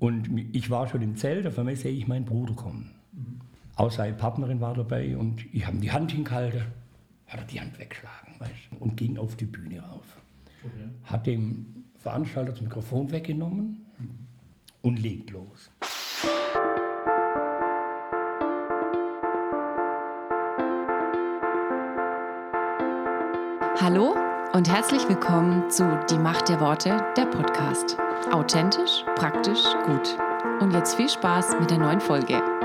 Und ich war schon im Zelt, auf einmal sehe ich meinen Bruder kommen. Mhm. Auch seine Partnerin war dabei und ich habe die Hand hingehalten, hat er die Hand weggeschlagen weißt, und ging auf die Bühne rauf. Okay. Hat dem Veranstalter das Mikrofon weggenommen mhm. und legt los. Hallo und herzlich willkommen zu Die Macht der Worte, der Podcast. Authentisch, praktisch, gut. Und jetzt viel Spaß mit der neuen Folge.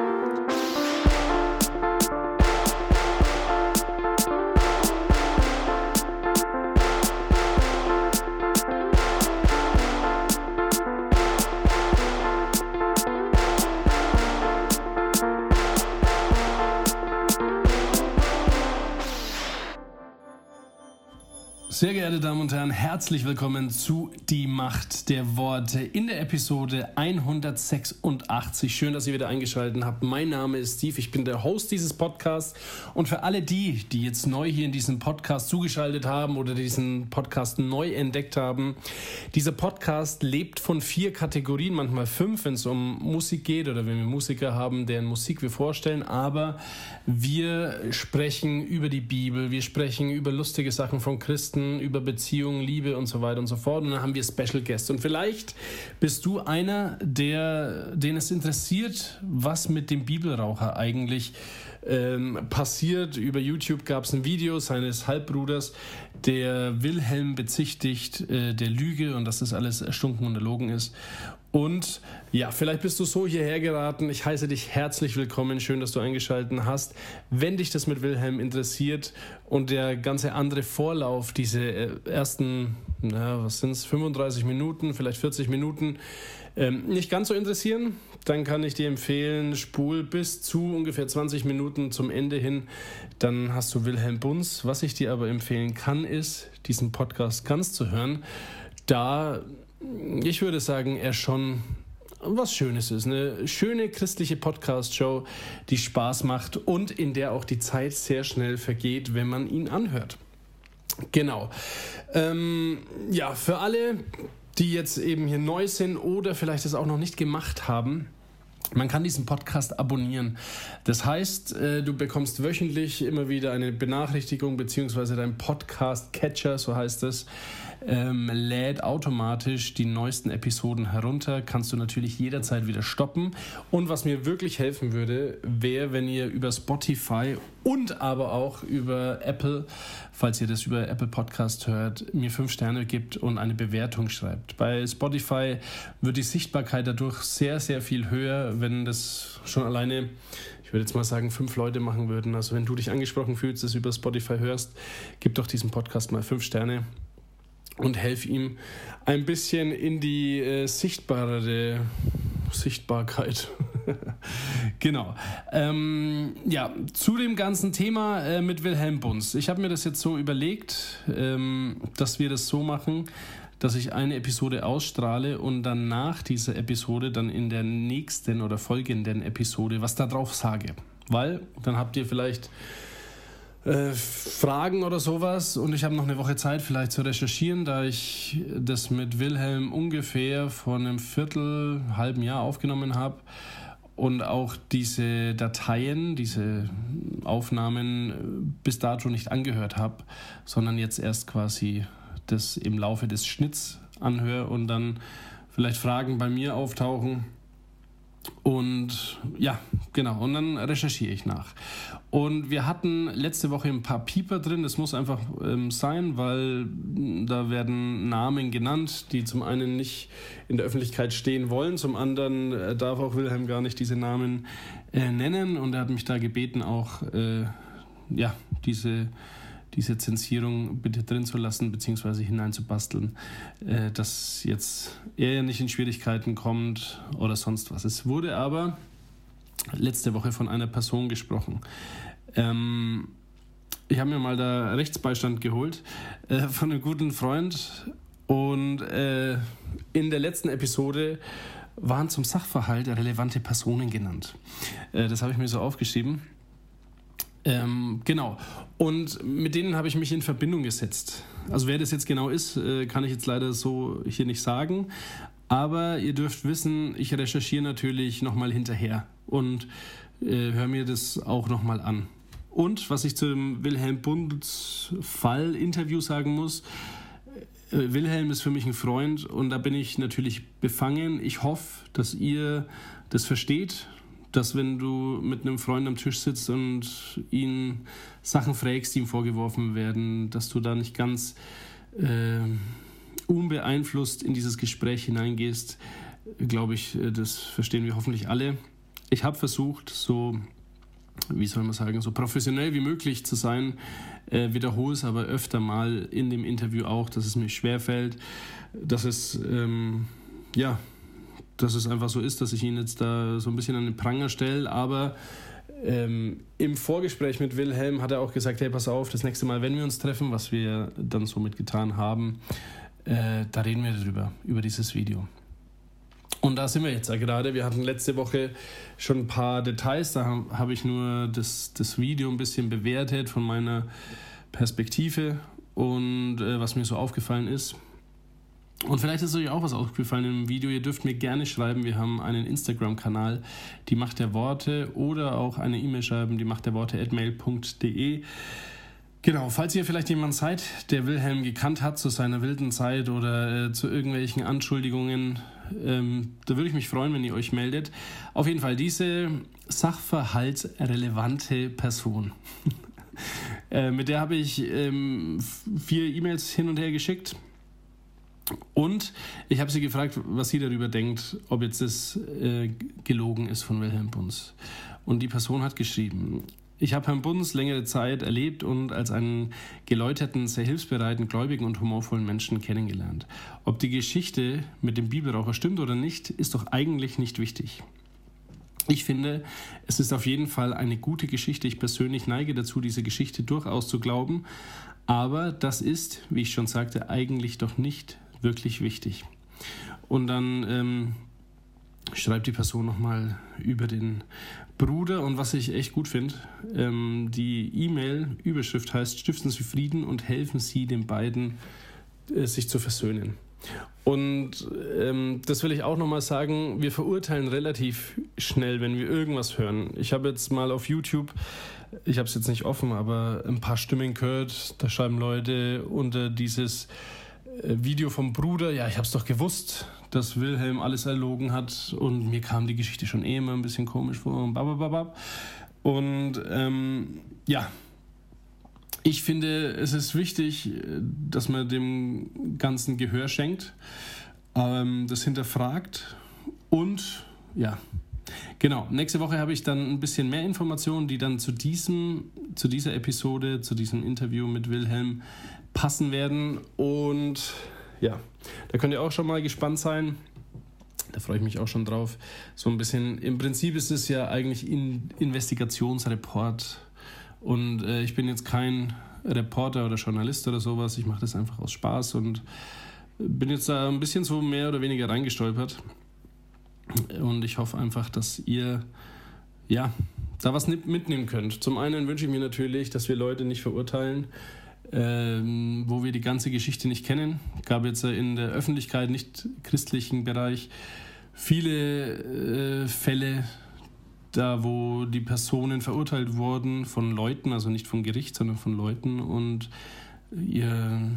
Herzlich willkommen zu Die Macht der Worte in der Episode 186. Schön, dass ihr wieder eingeschaltet habt. Mein Name ist Steve, ich bin der Host dieses Podcasts. Und für alle die, die jetzt neu hier in diesem Podcast zugeschaltet haben oder diesen Podcast neu entdeckt haben, dieser Podcast lebt von vier Kategorien, manchmal fünf, wenn es um Musik geht oder wenn wir Musiker haben, deren Musik wir vorstellen. Aber wir sprechen über die Bibel, wir sprechen über lustige Sachen von Christen über Beziehungen, Liebe und so weiter und so fort. Und dann haben wir Special Guests. Und vielleicht bist du einer, der, den es interessiert, was mit dem Bibelraucher eigentlich ähm, passiert. Über YouTube gab es ein Video seines Halbbruders, der Wilhelm bezichtigt äh, der Lüge und dass das alles erstunken und erlogen ist. Und ja, vielleicht bist du so hierher geraten. Ich heiße dich herzlich willkommen. Schön, dass du eingeschaltet hast. Wenn dich das mit Wilhelm interessiert und der ganze andere Vorlauf, diese äh, ersten, na, was sind es, 35 Minuten, vielleicht 40 Minuten, ähm, nicht ganz so interessieren, dann kann ich dir empfehlen, spul bis zu ungefähr 20 Minuten zum Ende hin. Dann hast du Wilhelm Bunz. Was ich dir aber empfehlen kann, ist, diesen Podcast ganz zu hören. Da ich würde sagen, er schon was Schönes ist. Eine schöne christliche Podcast-Show, die Spaß macht und in der auch die Zeit sehr schnell vergeht, wenn man ihn anhört. Genau. Ähm, ja, für alle, die jetzt eben hier neu sind oder vielleicht es auch noch nicht gemacht haben, man kann diesen Podcast abonnieren. Das heißt, äh, du bekommst wöchentlich immer wieder eine Benachrichtigung, beziehungsweise dein Podcast-Catcher, so heißt es, ähm, lädt automatisch die neuesten Episoden herunter. Kannst du natürlich jederzeit wieder stoppen. Und was mir wirklich helfen würde, wäre, wenn ihr über Spotify und aber auch über Apple, falls ihr das über Apple Podcast hört, mir fünf Sterne gibt und eine Bewertung schreibt. Bei Spotify wird die Sichtbarkeit dadurch sehr, sehr viel höher, wenn das schon alleine ich würde jetzt mal sagen, fünf Leute machen würden. Also wenn du dich angesprochen fühlst, das über Spotify hörst, gib doch diesem Podcast mal fünf Sterne und helfe ihm ein bisschen in die äh, sichtbarere Sichtbarkeit. genau. Ähm, ja, zu dem ganzen Thema äh, mit Wilhelm Bunz. Ich habe mir das jetzt so überlegt, ähm, dass wir das so machen, dass ich eine Episode ausstrahle und dann nach dieser Episode dann in der nächsten oder folgenden Episode was darauf sage. Weil dann habt ihr vielleicht äh, Fragen oder sowas. Und ich habe noch eine Woche Zeit vielleicht zu recherchieren, da ich das mit Wilhelm ungefähr vor einem Viertel, halben Jahr aufgenommen habe. Und auch diese Dateien, diese Aufnahmen bis dato nicht angehört habe, sondern jetzt erst quasi das im Laufe des Schnitts anhöre und dann vielleicht Fragen bei mir auftauchen und ja, genau. Und dann recherchiere ich nach. Und wir hatten letzte Woche ein paar Pieper drin. Das muss einfach ähm, sein, weil da werden Namen genannt, die zum einen nicht in der Öffentlichkeit stehen wollen. Zum anderen äh, darf auch Wilhelm gar nicht diese Namen äh, nennen. Und er hat mich da gebeten, auch äh, ja, diese diese Zensierung bitte drin zu lassen bzw. hineinzubasteln, äh, dass jetzt er nicht in Schwierigkeiten kommt oder sonst was. Es wurde aber letzte Woche von einer Person gesprochen. Ähm, ich habe mir mal da Rechtsbeistand geholt äh, von einem guten Freund und äh, in der letzten Episode waren zum Sachverhalt relevante Personen genannt. Äh, das habe ich mir so aufgeschrieben. Ähm, genau. Und mit denen habe ich mich in Verbindung gesetzt. Also wer das jetzt genau ist, äh, kann ich jetzt leider so hier nicht sagen. Aber ihr dürft wissen, ich recherchiere natürlich nochmal hinterher und äh, höre mir das auch nochmal an. Und was ich zum Wilhelm Bunds Fall-Interview sagen muss, äh, Wilhelm ist für mich ein Freund und da bin ich natürlich befangen. Ich hoffe, dass ihr das versteht, dass wenn du mit einem Freund am Tisch sitzt und ihn Sachen fragst, die ihm vorgeworfen werden, dass du da nicht ganz äh, unbeeinflusst in dieses Gespräch hineingehst, glaube ich, äh, das verstehen wir hoffentlich alle. Ich habe versucht, so, wie soll man sagen, so professionell wie möglich zu sein, äh, wiederhole es aber öfter mal in dem Interview auch, dass es mir schwerfällt, dass es, ähm, ja, dass es einfach so ist, dass ich ihn jetzt da so ein bisschen an den Pranger stelle, aber ähm, im Vorgespräch mit Wilhelm hat er auch gesagt, hey, pass auf, das nächste Mal, wenn wir uns treffen, was wir dann somit getan haben, äh, da reden wir darüber, über dieses Video. Und da sind wir jetzt ja gerade. Wir hatten letzte Woche schon ein paar Details. Da habe hab ich nur das, das Video ein bisschen bewertet von meiner Perspektive und äh, was mir so aufgefallen ist. Und vielleicht ist euch auch was aufgefallen im Video. Ihr dürft mir gerne schreiben. Wir haben einen Instagram-Kanal, die Macht der Worte, oder auch eine E-Mail schreiben, die Macht der Worte at mail.de. Genau, falls ihr vielleicht jemand seid, der Wilhelm gekannt hat zu seiner wilden Zeit oder äh, zu irgendwelchen Anschuldigungen, ähm, da würde ich mich freuen, wenn ihr euch meldet. Auf jeden Fall diese sachverhaltsrelevante Person. äh, mit der habe ich ähm, vier E-Mails hin und her geschickt. Und ich habe sie gefragt, was sie darüber denkt, ob jetzt das äh, gelogen ist von Wilhelm Bunz. Und die Person hat geschrieben, ich habe Herrn Bunz längere Zeit erlebt und als einen geläuterten, sehr hilfsbereiten, gläubigen und humorvollen Menschen kennengelernt. Ob die Geschichte mit dem Bibelraucher stimmt oder nicht, ist doch eigentlich nicht wichtig. Ich finde, es ist auf jeden Fall eine gute Geschichte. Ich persönlich neige dazu, diese Geschichte durchaus zu glauben. Aber das ist, wie ich schon sagte, eigentlich doch nicht wirklich wichtig. Und dann ähm, schreibt die Person nochmal über den Bruder und was ich echt gut finde, ähm, die E-Mail-Überschrift heißt, stiften Sie Frieden und helfen Sie den beiden, äh, sich zu versöhnen. Und ähm, das will ich auch nochmal sagen, wir verurteilen relativ schnell, wenn wir irgendwas hören. Ich habe jetzt mal auf YouTube, ich habe es jetzt nicht offen, aber ein paar Stimmen gehört, da schreiben Leute unter dieses Video vom Bruder, ja, ich habe es doch gewusst, dass Wilhelm alles erlogen hat und mir kam die Geschichte schon eh immer ein bisschen komisch vor und babababab. Und ähm, ja, ich finde, es ist wichtig, dass man dem Ganzen Gehör schenkt, ähm, das hinterfragt und ja, Genau, nächste Woche habe ich dann ein bisschen mehr Informationen, die dann zu diesem, zu dieser Episode, zu diesem Interview mit Wilhelm passen werden. Und ja, da könnt ihr auch schon mal gespannt sein. Da freue ich mich auch schon drauf. So ein bisschen, im Prinzip ist es ja eigentlich ein Investigationsreport. Und äh, ich bin jetzt kein Reporter oder Journalist oder sowas. Ich mache das einfach aus Spaß und bin jetzt da ein bisschen so mehr oder weniger reingestolpert. Und ich hoffe einfach, dass ihr ja da was mitnehmen könnt. Zum einen wünsche ich mir natürlich, dass wir Leute nicht verurteilen, ähm, wo wir die ganze Geschichte nicht kennen. Es gab jetzt in der Öffentlichkeit, nicht christlichen Bereich, viele äh, Fälle, da wo die Personen verurteilt wurden von Leuten, also nicht vom Gericht, sondern von Leuten und ihr,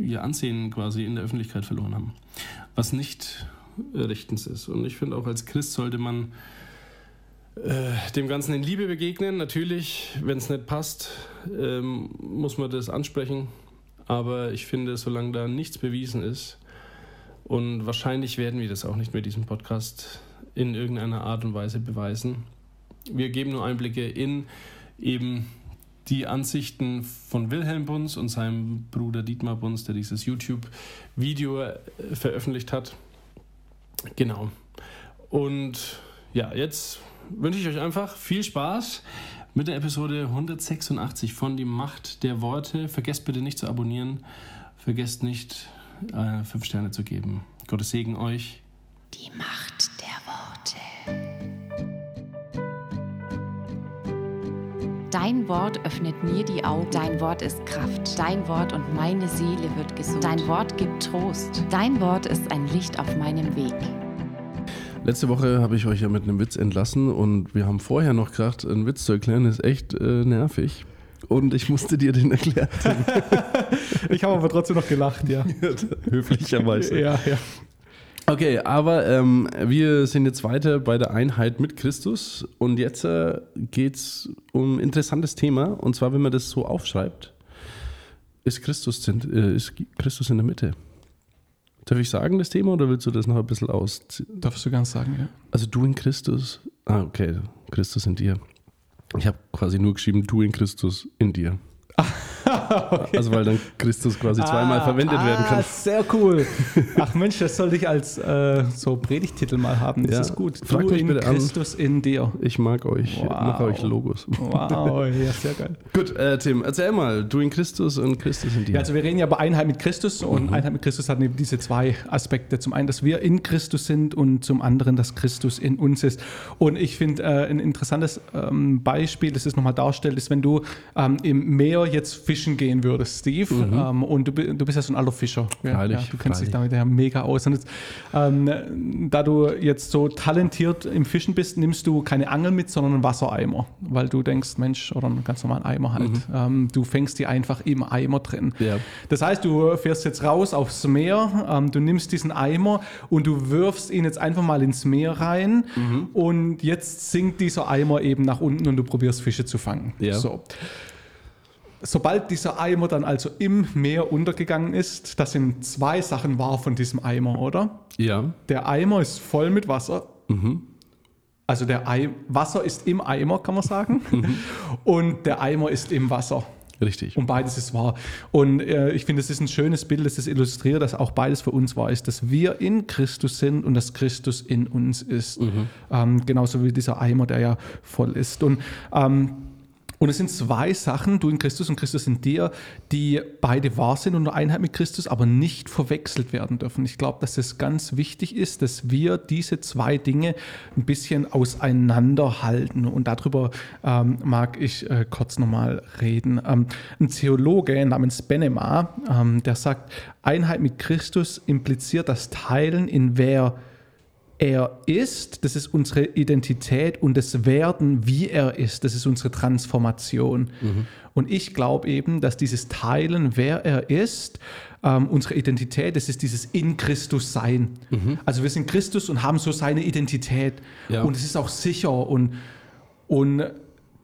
ihr Ansehen quasi in der Öffentlichkeit verloren haben. Was nicht rechtens ist. Und ich finde auch als Christ sollte man äh, dem Ganzen in Liebe begegnen. Natürlich, wenn es nicht passt, ähm, muss man das ansprechen. Aber ich finde, solange da nichts bewiesen ist, und wahrscheinlich werden wir das auch nicht mit diesem Podcast in irgendeiner Art und Weise beweisen. Wir geben nur Einblicke in eben die Ansichten von Wilhelm Bunz und seinem Bruder Dietmar Bunz, der dieses YouTube-Video äh, veröffentlicht hat. Genau. Und ja, jetzt wünsche ich euch einfach viel Spaß mit der Episode 186 von Die Macht der Worte. Vergesst bitte nicht zu abonnieren. Vergesst nicht, äh, fünf Sterne zu geben. Gottes Segen euch. Die Macht der Worte. Dein Wort öffnet mir die Augen. Dein Wort ist Kraft. Dein Wort und meine Seele wird gesund. Dein Wort gibt Trost. Dein Wort ist ein Licht auf meinem Weg. Letzte Woche habe ich euch ja mit einem Witz entlassen und wir haben vorher noch gedacht, einen Witz zu erklären ist echt äh, nervig. Und ich musste dir den erklären. ich habe aber trotzdem noch gelacht, ja. Höflicherweise. Ja, ja. Okay, aber ähm, wir sind jetzt weiter bei der Einheit mit Christus und jetzt äh, geht es um ein interessantes Thema und zwar, wenn man das so aufschreibt, ist Christus, äh, ist Christus in der Mitte. Darf ich sagen, das Thema, oder willst du das noch ein bisschen aus? Darfst du ganz sagen, ja. Also du in Christus. Ah, okay, Christus in dir. Ich habe quasi nur geschrieben, du in Christus in dir. okay. Also weil dann Christus quasi zweimal ah, verwendet ah, werden kann. Sehr cool. Ach Mensch, das sollte ich als äh, so Predigtitel mal haben. Das ja. ist gut. Fragt du mich in bitte Christus an. in dir. Ich mag euch. Wow. mache euch Logos. Wow, ja, sehr geil. gut, äh, Tim, erzähl mal, du in Christus und Christus in dir. Ja, also wir reden ja über Einheit mit Christus und mhm. Einheit mit Christus hat eben diese zwei Aspekte. Zum einen, dass wir in Christus sind und zum anderen, dass Christus in uns ist. Und ich finde äh, ein interessantes ähm, Beispiel, das es nochmal darstellt, ist, wenn du ähm, im Meer jetzt fischen gehen würdest, Steve, mhm. ähm, und du, du bist ja so ein alter Fischer. Ja, ja, du kennst dich damit ja mega aus. Und jetzt, ähm, da du jetzt so talentiert im Fischen bist, nimmst du keine Angel mit, sondern einen Wassereimer, weil du denkst, Mensch, oder einen ganz normalen Eimer halt. Mhm. Ähm, du fängst die einfach im Eimer drin. Ja. Das heißt, du fährst jetzt raus aufs Meer, ähm, du nimmst diesen Eimer und du wirfst ihn jetzt einfach mal ins Meer rein mhm. und jetzt sinkt dieser Eimer eben nach unten und du probierst Fische zu fangen. Ja. So sobald dieser Eimer dann also im Meer untergegangen ist, das sind zwei Sachen wahr von diesem Eimer, oder? Ja. Der Eimer ist voll mit Wasser. Mhm. Also der Ei Wasser ist im Eimer, kann man sagen. Mhm. Und der Eimer ist im Wasser. Richtig. Und beides ist wahr. Und äh, ich finde, es ist ein schönes Bild, das das illustriert, dass auch beides für uns wahr ist, dass wir in Christus sind und dass Christus in uns ist. Mhm. Ähm, genauso wie dieser Eimer, der ja voll ist. Und ähm, und es sind zwei Sachen, du in Christus und Christus in dir, die beide wahr sind und Einheit mit Christus, aber nicht verwechselt werden dürfen. Ich glaube, dass es ganz wichtig ist, dass wir diese zwei Dinge ein bisschen auseinanderhalten. Und darüber ähm, mag ich äh, kurz nochmal reden. Ähm, ein Theologe namens Benema, ähm, der sagt, Einheit mit Christus impliziert das Teilen in wer er ist, das ist unsere Identität und das Werden, wie er ist, das ist unsere Transformation. Mhm. Und ich glaube eben, dass dieses Teilen, wer er ist, ähm, unsere Identität, das ist dieses in Christus sein. Mhm. Also wir sind Christus und haben so seine Identität. Ja. Und es ist auch sicher und, und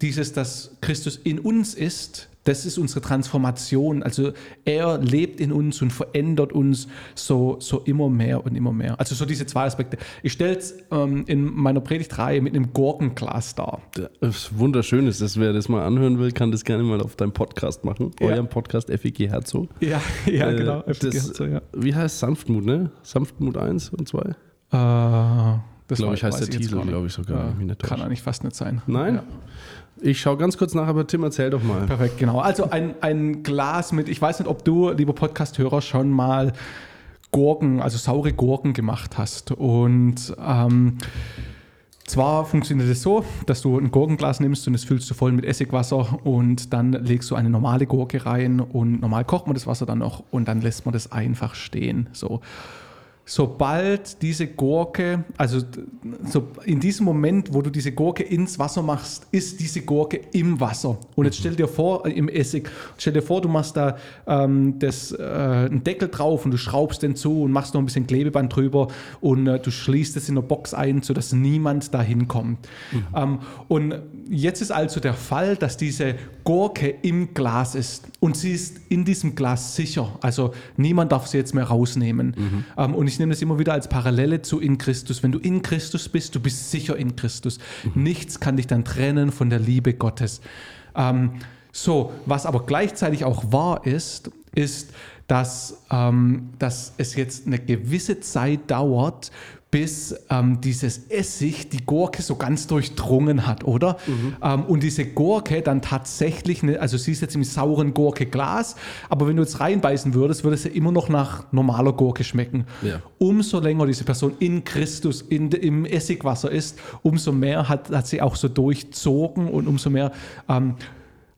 dieses, dass Christus in uns ist, das ist unsere Transformation. Also er lebt in uns und verändert uns so, so immer mehr und immer mehr. Also so diese zwei Aspekte. Ich stelle es ähm, in meiner Predigtreihe mit einem Gurkenglas dar. Das wunderschön ist, dass wer das mal anhören will, kann das gerne mal auf deinem Podcast machen. Ja. Eurem Podcast FEG Herzog. Ja, ja äh, genau. FEG Herzog, ja. Wie heißt Sanftmut, ne? Sanftmut 1 und 2? Äh, das glaube ich, heißt der Titel, glaube ich sogar. Ja, kann eigentlich fast nicht sein. Nein? Ja. Ich schaue ganz kurz nach, aber Tim, erzähl doch mal. Perfekt, genau. Also ein, ein Glas mit, ich weiß nicht, ob du, lieber Podcast-Hörer, schon mal Gurken, also saure Gurken gemacht hast. Und ähm, zwar funktioniert es so, dass du ein Gurkenglas nimmst und es füllst du voll mit Essigwasser und dann legst du eine normale Gurke rein und normal kocht man das Wasser dann noch und dann lässt man das einfach stehen. So sobald diese Gurke, also so in diesem Moment, wo du diese Gurke ins Wasser machst, ist diese Gurke im Wasser. Und jetzt stell dir vor, äh, im Essig, stell dir vor, du machst da ähm, das, äh, einen Deckel drauf und du schraubst den zu und machst noch ein bisschen Klebeband drüber und äh, du schließt es in der Box ein, sodass niemand da hinkommt. Mhm. Ähm, und jetzt ist also der Fall, dass diese Gurke im Glas ist und sie ist in diesem Glas sicher. Also niemand darf sie jetzt mehr rausnehmen. Mhm. Ähm, und ich nehme das immer wieder als Parallele zu in Christus. Wenn du in Christus bist, du bist sicher in Christus. Mhm. Nichts kann dich dann trennen von der Liebe Gottes. Ähm, so, was aber gleichzeitig auch wahr ist, ist, dass, ähm, dass es jetzt eine gewisse Zeit dauert, bis ähm, dieses Essig die Gurke so ganz durchdrungen hat, oder? Mhm. Ähm, und diese Gurke dann tatsächlich, eine, also sie ist jetzt im sauren Gurke-Glas, aber wenn du jetzt reinbeißen würdest, würde sie immer noch nach normaler Gurke schmecken. Ja. Umso länger diese Person in Christus, in, im Essigwasser ist, umso mehr hat, hat sie auch so durchzogen und umso mehr ähm,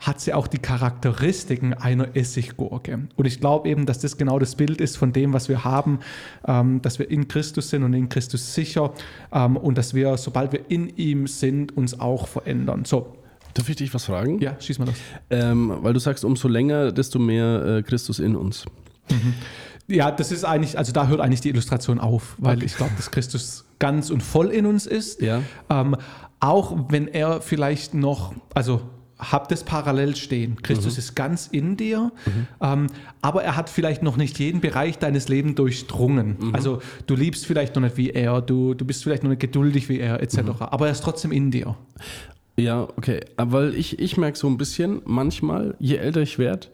hat sie auch die Charakteristiken einer Essiggurke. Und ich glaube eben, dass das genau das Bild ist von dem, was wir haben, ähm, dass wir in Christus sind und in Christus sicher ähm, und dass wir, sobald wir in ihm sind, uns auch verändern. So. Darf ich dich was fragen? Ja, schieß mal das. Ähm, weil du sagst, umso länger, desto mehr äh, Christus in uns. Mhm. Ja, das ist eigentlich, also da hört eigentlich die Illustration auf, weil okay. ich glaube, dass Christus ganz und voll in uns ist. Ja. Ähm, auch wenn er vielleicht noch, also habt es parallel stehen. Christus mhm. ist ganz in dir, mhm. ähm, aber er hat vielleicht noch nicht jeden Bereich deines Lebens durchdrungen. Mhm. Also du liebst vielleicht noch nicht wie er, du, du bist vielleicht noch nicht geduldig wie er, etc. Mhm. Aber er ist trotzdem in dir. Ja, okay. Weil ich, ich merke so ein bisschen, manchmal, je älter ich werde,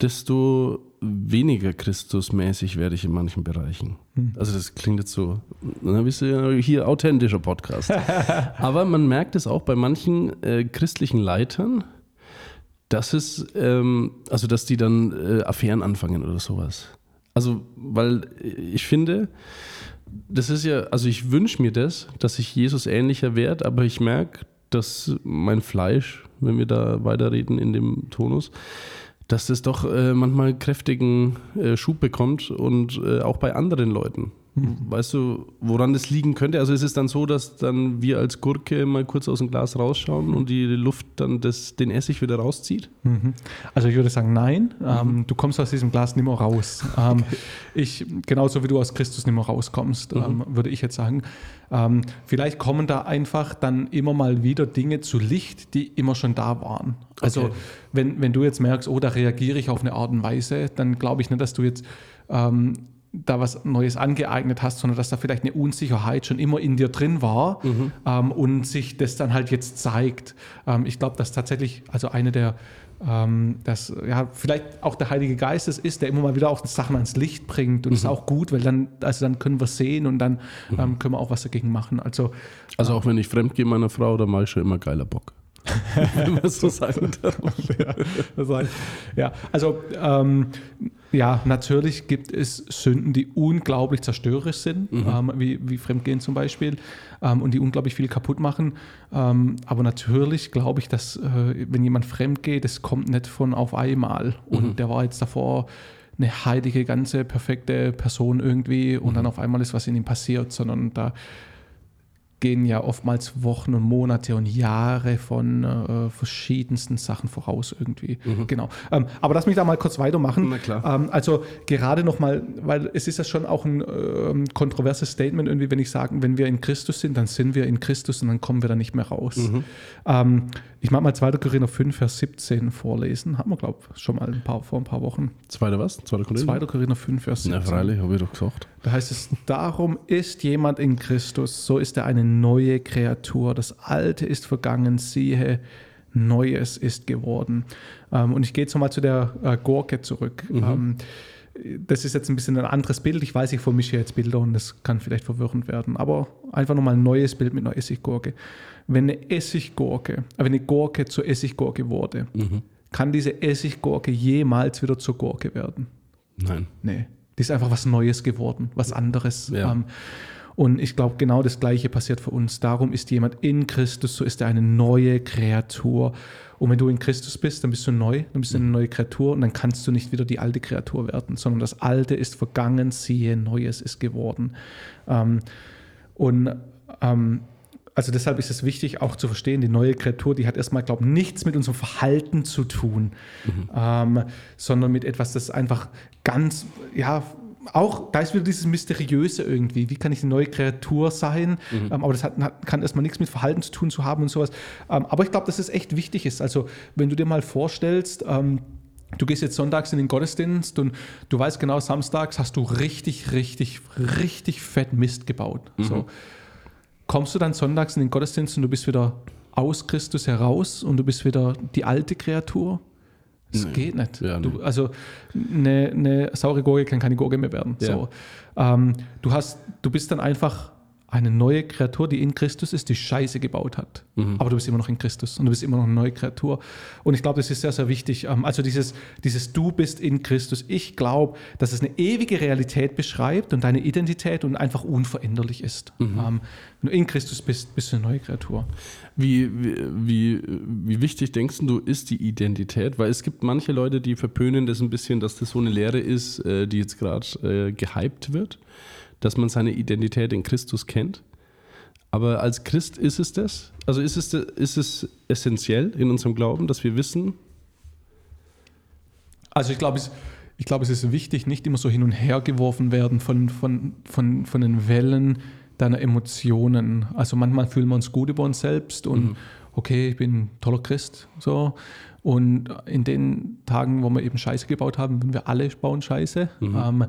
desto weniger Christusmäßig werde ich in manchen Bereichen. Hm. Also das klingt jetzt so, na, wisst ihr, hier authentischer Podcast. Aber man merkt es auch bei manchen äh, christlichen Leitern, dass es, ähm, also dass die dann äh, Affären anfangen oder sowas. Also, weil ich finde, das ist ja, also ich wünsche mir das, dass ich Jesus ähnlicher werde, aber ich merke, dass mein Fleisch, wenn wir da weiterreden in dem Tonus, dass es doch äh, manchmal kräftigen äh, Schub bekommt und äh, auch bei anderen Leuten. Weißt du, woran das liegen könnte? Also ist es dann so, dass dann wir als Gurke mal kurz aus dem Glas rausschauen und die Luft dann das, den Essig wieder rauszieht? Mhm. Also ich würde sagen, nein. Mhm. Ähm, du kommst aus diesem Glas nicht mehr raus. Ähm. Ich, genauso wie du aus Christus nicht mehr rauskommst, mhm. ähm, würde ich jetzt sagen. Ähm, vielleicht kommen da einfach dann immer mal wieder Dinge zu Licht, die immer schon da waren. Also okay. wenn, wenn du jetzt merkst, oh, da reagiere ich auf eine Art und Weise, dann glaube ich nicht, dass du jetzt ähm, da was Neues angeeignet hast, sondern dass da vielleicht eine Unsicherheit schon immer in dir drin war mhm. ähm, und sich das dann halt jetzt zeigt. Ähm, ich glaube, dass tatsächlich, also eine der, ähm, dass ja, vielleicht auch der Heilige Geist es ist, der immer mal wieder auch Sachen ans Licht bringt und mhm. ist auch gut, weil dann, also dann können wir sehen und dann mhm. Ähm, können wir auch was dagegen machen. Also, also auch wenn ich fremd gehe meiner Frau, dann mache ich schon immer geiler Bock. Wenn man so sagen darf. ja, also ähm, ja, natürlich gibt es Sünden, die unglaublich zerstörerisch sind, mhm. ähm, wie, wie Fremdgehen zum Beispiel, ähm, und die unglaublich viel kaputt machen. Ähm, aber natürlich glaube ich, dass äh, wenn jemand fremd geht, das kommt nicht von auf einmal. Und mhm. der war jetzt davor eine heilige, ganze, perfekte Person irgendwie und mhm. dann auf einmal ist was in ihm passiert, sondern da gehen ja oftmals Wochen und Monate und Jahre von äh, verschiedensten Sachen voraus irgendwie. Mhm. Genau. Ähm, aber lass mich da mal kurz weitermachen. Na klar. Ähm, also gerade nochmal, weil es ist ja schon auch ein ähm, kontroverses Statement irgendwie, wenn ich sage, wenn wir in Christus sind, dann sind wir in Christus und dann kommen wir da nicht mehr raus. Mhm. Ähm, ich mag mal 2. Korinther 5, Vers 17 vorlesen. Haben wir, glaube ich, schon mal ein paar, vor ein paar Wochen. 2. was? 2. Korinther? 2. Korinther 5, Vers 17. Ja, freilich, habe ich doch gesagt. Da heißt es, darum ist jemand in Christus, so ist er eine neue Kreatur. Das Alte ist vergangen, siehe, Neues ist geworden. Ähm, und ich gehe jetzt nochmal zu der äh, Gurke zurück. Mhm. Das ist jetzt ein bisschen ein anderes Bild. Ich weiß, ich vermische jetzt Bilder und das kann vielleicht verwirrend werden. Aber einfach nochmal ein neues Bild mit einer Essiggurke. Wenn eine Essiggurke, äh, wenn eine Gurke zur Essiggurke wurde, mhm. kann diese Essiggurke jemals wieder zur Gurke werden? Nein. Nee. Die ist einfach was Neues geworden, was anderes. Ja. Ähm, und ich glaube, genau das Gleiche passiert für uns. Darum ist jemand in Christus, so ist er eine neue Kreatur. Und wenn du in Christus bist, dann bist du neu, dann bist du eine neue Kreatur und dann kannst du nicht wieder die alte Kreatur werden, sondern das Alte ist vergangen, siehe, Neues ist geworden. Ähm, und ähm, also deshalb ist es wichtig auch zu verstehen, die neue Kreatur, die hat erstmal, glaube ich, nichts mit unserem Verhalten zu tun, mhm. ähm, sondern mit etwas, das einfach ganz, ja, auch, da ist wieder dieses Mysteriöse irgendwie. Wie kann ich eine neue Kreatur sein? Mhm. Ähm, aber das hat, kann erstmal nichts mit Verhalten zu tun zu haben und sowas. Ähm, aber ich glaube, dass es echt wichtig ist. Also, wenn du dir mal vorstellst, ähm, Du gehst jetzt sonntags in den Gottesdienst und du weißt genau, samstags hast du richtig, richtig, richtig fett Mist gebaut. Mhm. So kommst du dann sonntags in den Gottesdienst und du bist wieder aus Christus heraus und du bist wieder die alte Kreatur? Das nee. geht nicht. Ja, nee. du, also eine, eine, saure Gurke kann keine Gurke mehr werden. Ja. So. Ähm, du, hast, du bist dann einfach eine neue Kreatur, die in Christus ist, die Scheiße gebaut hat. Mhm. Aber du bist immer noch in Christus und du bist immer noch eine neue Kreatur. Und ich glaube, das ist sehr, sehr wichtig. Ähm, also dieses, dieses Du bist in Christus. Ich glaube, dass es eine ewige Realität beschreibt und deine Identität und einfach unveränderlich ist. Mhm. Ähm, wenn du in Christus bist, bist du eine neue Kreatur. Wie, wie, wie, wichtig denkst du, ist die Identität? Weil es gibt manche Leute, die verpönen das ein bisschen, dass das so eine Lehre ist, äh, die jetzt gerade äh, gehypt wird dass man seine Identität in Christus kennt. Aber als Christ ist es das? Also ist es, ist es essentiell in unserem Glauben, dass wir wissen? Also ich glaube, es, ich glaube, es ist wichtig, nicht immer so hin und her geworfen werden von, von, von, von den Wellen deiner Emotionen. Also manchmal fühlen wir uns gut über uns selbst und mhm. okay, ich bin ein toller Christ. So. Und in den Tagen, wo wir eben Scheiße gebaut haben, wir alle bauen Scheiße. Mhm. Ähm,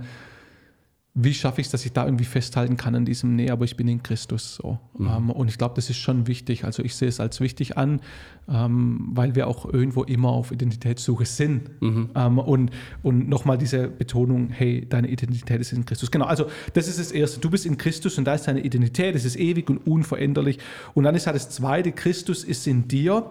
wie schaffe ich es, dass ich da irgendwie festhalten kann an diesem, nee, aber ich bin in Christus so. Mhm. Ähm, und ich glaube, das ist schon wichtig. Also ich sehe es als wichtig an, ähm, weil wir auch irgendwo immer auf Identitätssuche sind. Mhm. Ähm, und und nochmal diese Betonung, hey, deine Identität ist in Christus. Genau, also das ist das Erste. Du bist in Christus und da ist deine Identität, es ist ewig und unveränderlich. Und dann ist halt das Zweite, Christus ist in dir.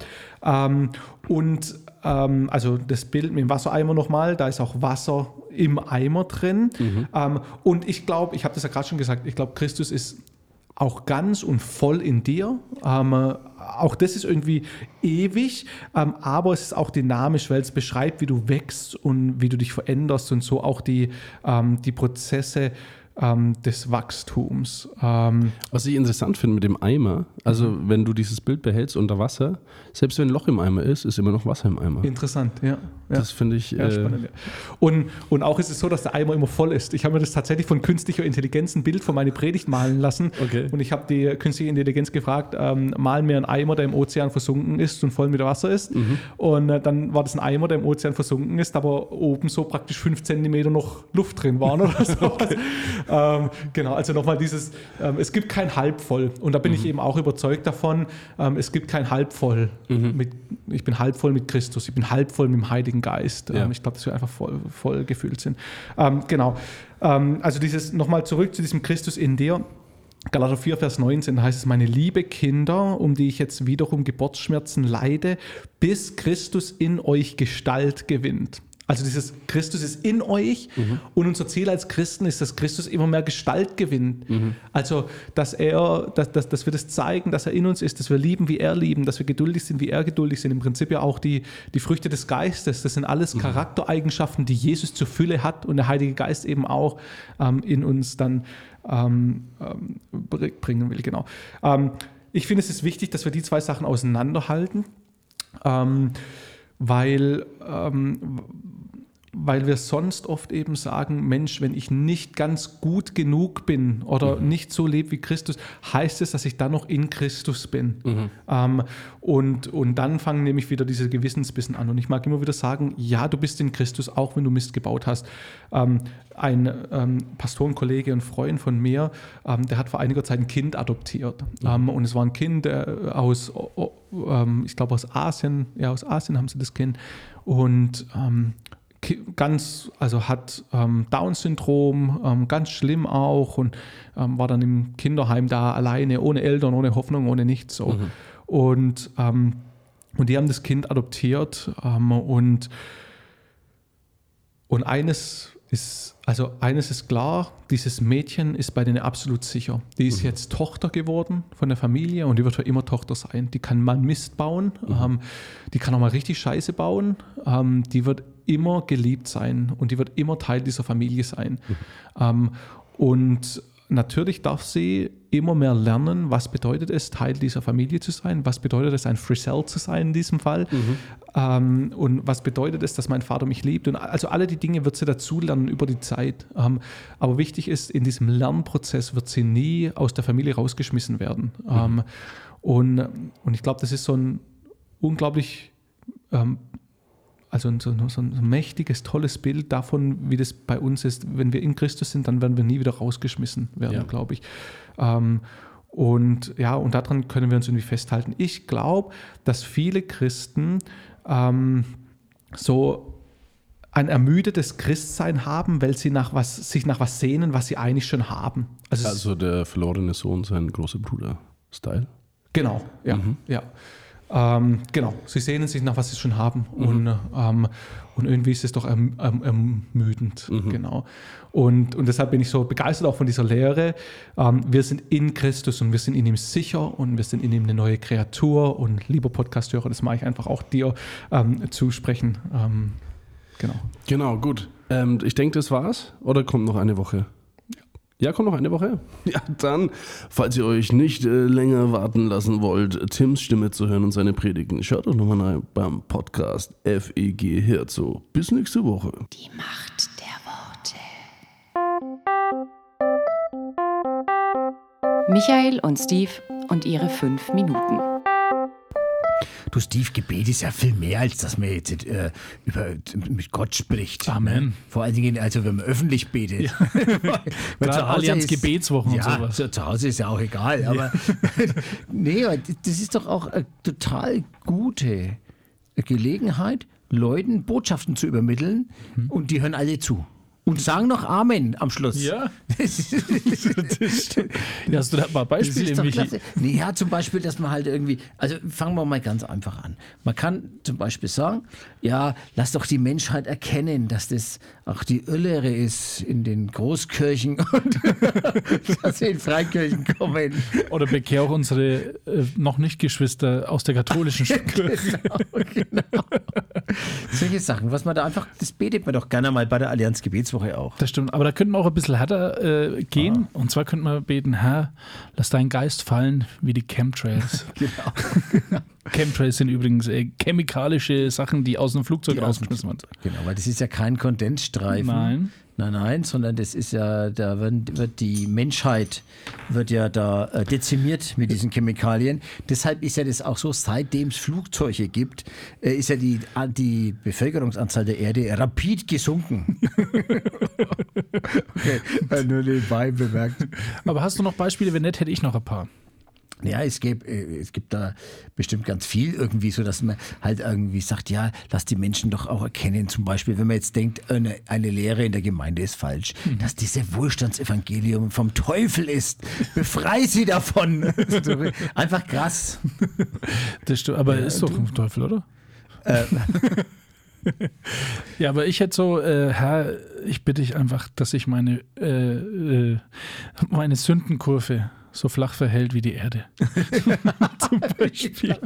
Und ähm, also das Bild mit dem Wassereimer nochmal, da ist auch Wasser im Eimer drin. Mhm. Ähm, und ich glaube, ich habe das ja gerade schon gesagt, ich glaube, Christus ist auch ganz und voll in dir. Ähm, auch das ist irgendwie ewig, ähm, aber es ist auch dynamisch, weil es beschreibt, wie du wächst und wie du dich veränderst und so auch die, ähm, die Prozesse ähm, des Wachstums. Ähm, Was ich interessant finde mit dem Eimer, also mhm. wenn du dieses Bild behältst unter Wasser, selbst wenn ein Loch im Eimer ist, ist immer noch Wasser im Eimer. Interessant, ja. Das finde ich ja, äh, spannend. Ja. Und, und auch ist es so, dass der Eimer immer voll ist. Ich habe mir das tatsächlich von künstlicher Intelligenz ein Bild von meiner Predigt malen lassen. Okay. Und ich habe die künstliche Intelligenz gefragt, ähm, mal mir einen Eimer, der im Ozean versunken ist und voll mit Wasser ist. Mhm. Und äh, dann war das ein Eimer, der im Ozean versunken ist, aber oben so praktisch fünf Zentimeter noch Luft drin waren oder so. okay. Ähm, genau, also nochmal dieses, ähm, es gibt kein Halbvoll. Und da bin mhm. ich eben auch überzeugt davon, ähm, es gibt kein Halbvoll. Mhm. Mit, ich bin halbvoll mit Christus, ich bin halbvoll mit dem Heiligen Geist. Ja. Ähm, ich glaube, dass wir einfach voll, voll gefüllt sind. Ähm, genau. Ähm, also dieses, nochmal zurück zu diesem Christus in dir. Galater 4, Vers 19 heißt es, meine liebe Kinder, um die ich jetzt wiederum Geburtsschmerzen leide, bis Christus in euch Gestalt gewinnt. Also dieses Christus ist in euch mhm. und unser Ziel als Christen ist, dass Christus immer mehr Gestalt gewinnt. Mhm. Also dass er, dass, dass, dass wir das zeigen, dass er in uns ist, dass wir lieben, wie er lieben, dass wir geduldig sind, wie er geduldig sind. Im Prinzip ja auch die, die Früchte des Geistes. Das sind alles mhm. Charaktereigenschaften, die Jesus zur Fülle hat und der Heilige Geist eben auch ähm, in uns dann ähm, ähm, bringen will. Genau. Ähm, ich finde, es ist wichtig, dass wir die zwei Sachen auseinanderhalten, ähm, weil ähm, weil wir sonst oft eben sagen, Mensch, wenn ich nicht ganz gut genug bin oder mhm. nicht so lebe wie Christus, heißt es, dass ich dann noch in Christus bin. Mhm. Ähm, und, und dann fangen nämlich wieder diese Gewissensbissen an. Und ich mag immer wieder sagen, ja, du bist in Christus, auch wenn du Mist gebaut hast. Ähm, ein ähm, Pastorenkollege und Freund von mir, ähm, der hat vor einiger Zeit ein Kind adoptiert. Mhm. Ähm, und es war ein Kind äh, aus, äh, ich glaube aus Asien, ja, aus Asien haben sie das Kind. Und ähm, ganz, also hat ähm, Down-Syndrom, ähm, ganz schlimm auch und ähm, war dann im Kinderheim da alleine, ohne Eltern, ohne Hoffnung, ohne nichts. So. Mhm. Und, ähm, und die haben das Kind adoptiert ähm, und, und eines ist, also eines ist klar, dieses Mädchen ist bei denen absolut sicher. Die ist mhm. jetzt Tochter geworden von der Familie und die wird für immer Tochter sein. Die kann mal Mist bauen, mhm. ähm, die kann auch mal richtig Scheiße bauen, ähm, die wird immer geliebt sein und die wird immer Teil dieser Familie sein. Mhm. Ähm, und natürlich darf sie immer mehr lernen, was bedeutet es, Teil dieser Familie zu sein, was bedeutet es, ein Frisell zu sein in diesem Fall mhm. ähm, und was bedeutet es, dass mein Vater mich liebt. Und also alle die Dinge wird sie dazulernen über die Zeit. Ähm, aber wichtig ist, in diesem Lernprozess wird sie nie aus der Familie rausgeschmissen werden. Mhm. Ähm, und, und ich glaube, das ist so ein unglaublich also so, so, ein mächtiges, tolles Bild davon, wie das bei uns ist. Wenn wir in Christus sind, dann werden wir nie wieder rausgeschmissen werden, ja. glaube ich. Ähm, und ja, und daran können wir uns irgendwie festhalten. Ich glaube, dass viele Christen ähm, so ein ermüdetes Christsein haben, weil sie nach was, sich nach was sehnen, was sie eigentlich schon haben. Also, Also der verlorene Sohn, sein großer Bruder. Style. Genau, ja. ja. Ähm, genau, sie sehnen sich nach, was sie schon haben. Und, ähm, und irgendwie ist es doch erm, erm, ermüdend. Genau. Und, und deshalb bin ich so begeistert auch von dieser Lehre. Ähm, wir sind in Christus und wir sind in ihm sicher und wir sind in ihm eine neue Kreatur. Und lieber Podcasthörer, das mache ich einfach auch dir ähm, zusprechen. Ähm, genau. Genau, gut. Ähm, ich denke, das war's. Oder kommt noch eine Woche? Ja, kommt noch eine Woche? Ja, dann, falls ihr euch nicht äh, länger warten lassen wollt, Tims Stimme zu hören und seine Predigten, schaut doch nochmal rein beim Podcast FEG Herzo. Bis nächste Woche. Die Macht der Worte. Michael und Steve und ihre fünf Minuten. Du, Steve, Gebet ist ja viel mehr, als dass man jetzt äh, über, mit Gott spricht. Amen. Vor allen Dingen, also wenn man öffentlich betet. Weil Gerade zu Allianz ist- Gebetswochen und ja, sowas. Zu, zu Hause ist ja auch egal. Aber nee, aber das ist doch auch eine total gute Gelegenheit, Leuten Botschaften zu übermitteln und die hören alle zu. Und sagen noch Amen am Schluss. Ja. Das Ja, hast du da mal Das Beispiele, Michi? klasse. Nee, ja, zum Beispiel, dass man halt irgendwie, also fangen wir mal ganz einfach an. Man kann zum Beispiel sagen, ja, lass doch die Menschheit erkennen, dass das auch die Irrlehre ist in den Großkirchen und dass sie in Freikirchen kommen. Oder bekehr auch unsere äh, noch nicht Geschwister aus der katholischen Kirche. Genau, genau. Solche Sachen, was man da einfach, das betet man doch gerne mal bei der Allianz Gebetswoche auch. Das stimmt, aber da könnten wir auch ein bisschen härter äh, gehen. Und zwar könnten wir beten, Herr, lass deinen Geist fallen wie die Chemtrails. Genau. Chemtrails sind übrigens äh, chemikalische Sachen, die aus einem Flugzeug Die rausgeschmissen werden. Genau, weil das ist ja kein Kondensstreifen. Nein. Nein, nein, sondern das ist ja, da wird, die Menschheit wird ja da äh, dezimiert mit diesen Chemikalien. Deshalb ist ja das auch so, seitdem es Flugzeuge gibt, äh, ist ja die, die Bevölkerungsanzahl der Erde rapid gesunken. okay, äh, nur nebenbei bemerkt. Aber hast du noch Beispiele? Wenn nicht, hätte ich noch ein paar. Ja, es gibt, äh, es gibt da bestimmt ganz viel irgendwie, so dass man halt irgendwie sagt, ja, lass die Menschen doch auch erkennen, zum Beispiel, wenn man jetzt denkt, eine, eine Lehre in der Gemeinde ist falsch, dass diese Wohlstandsevangelium vom Teufel ist. Befrei sie davon. Einfach krass. Das stimmt, aber ist doch vom Teufel, oder? Äh. ja, aber ich hätte so, äh, Herr, ich bitte dich einfach, dass sich meine, äh, äh, meine Sündenkurve so flach verhält wie die Erde. Zum Beispiel.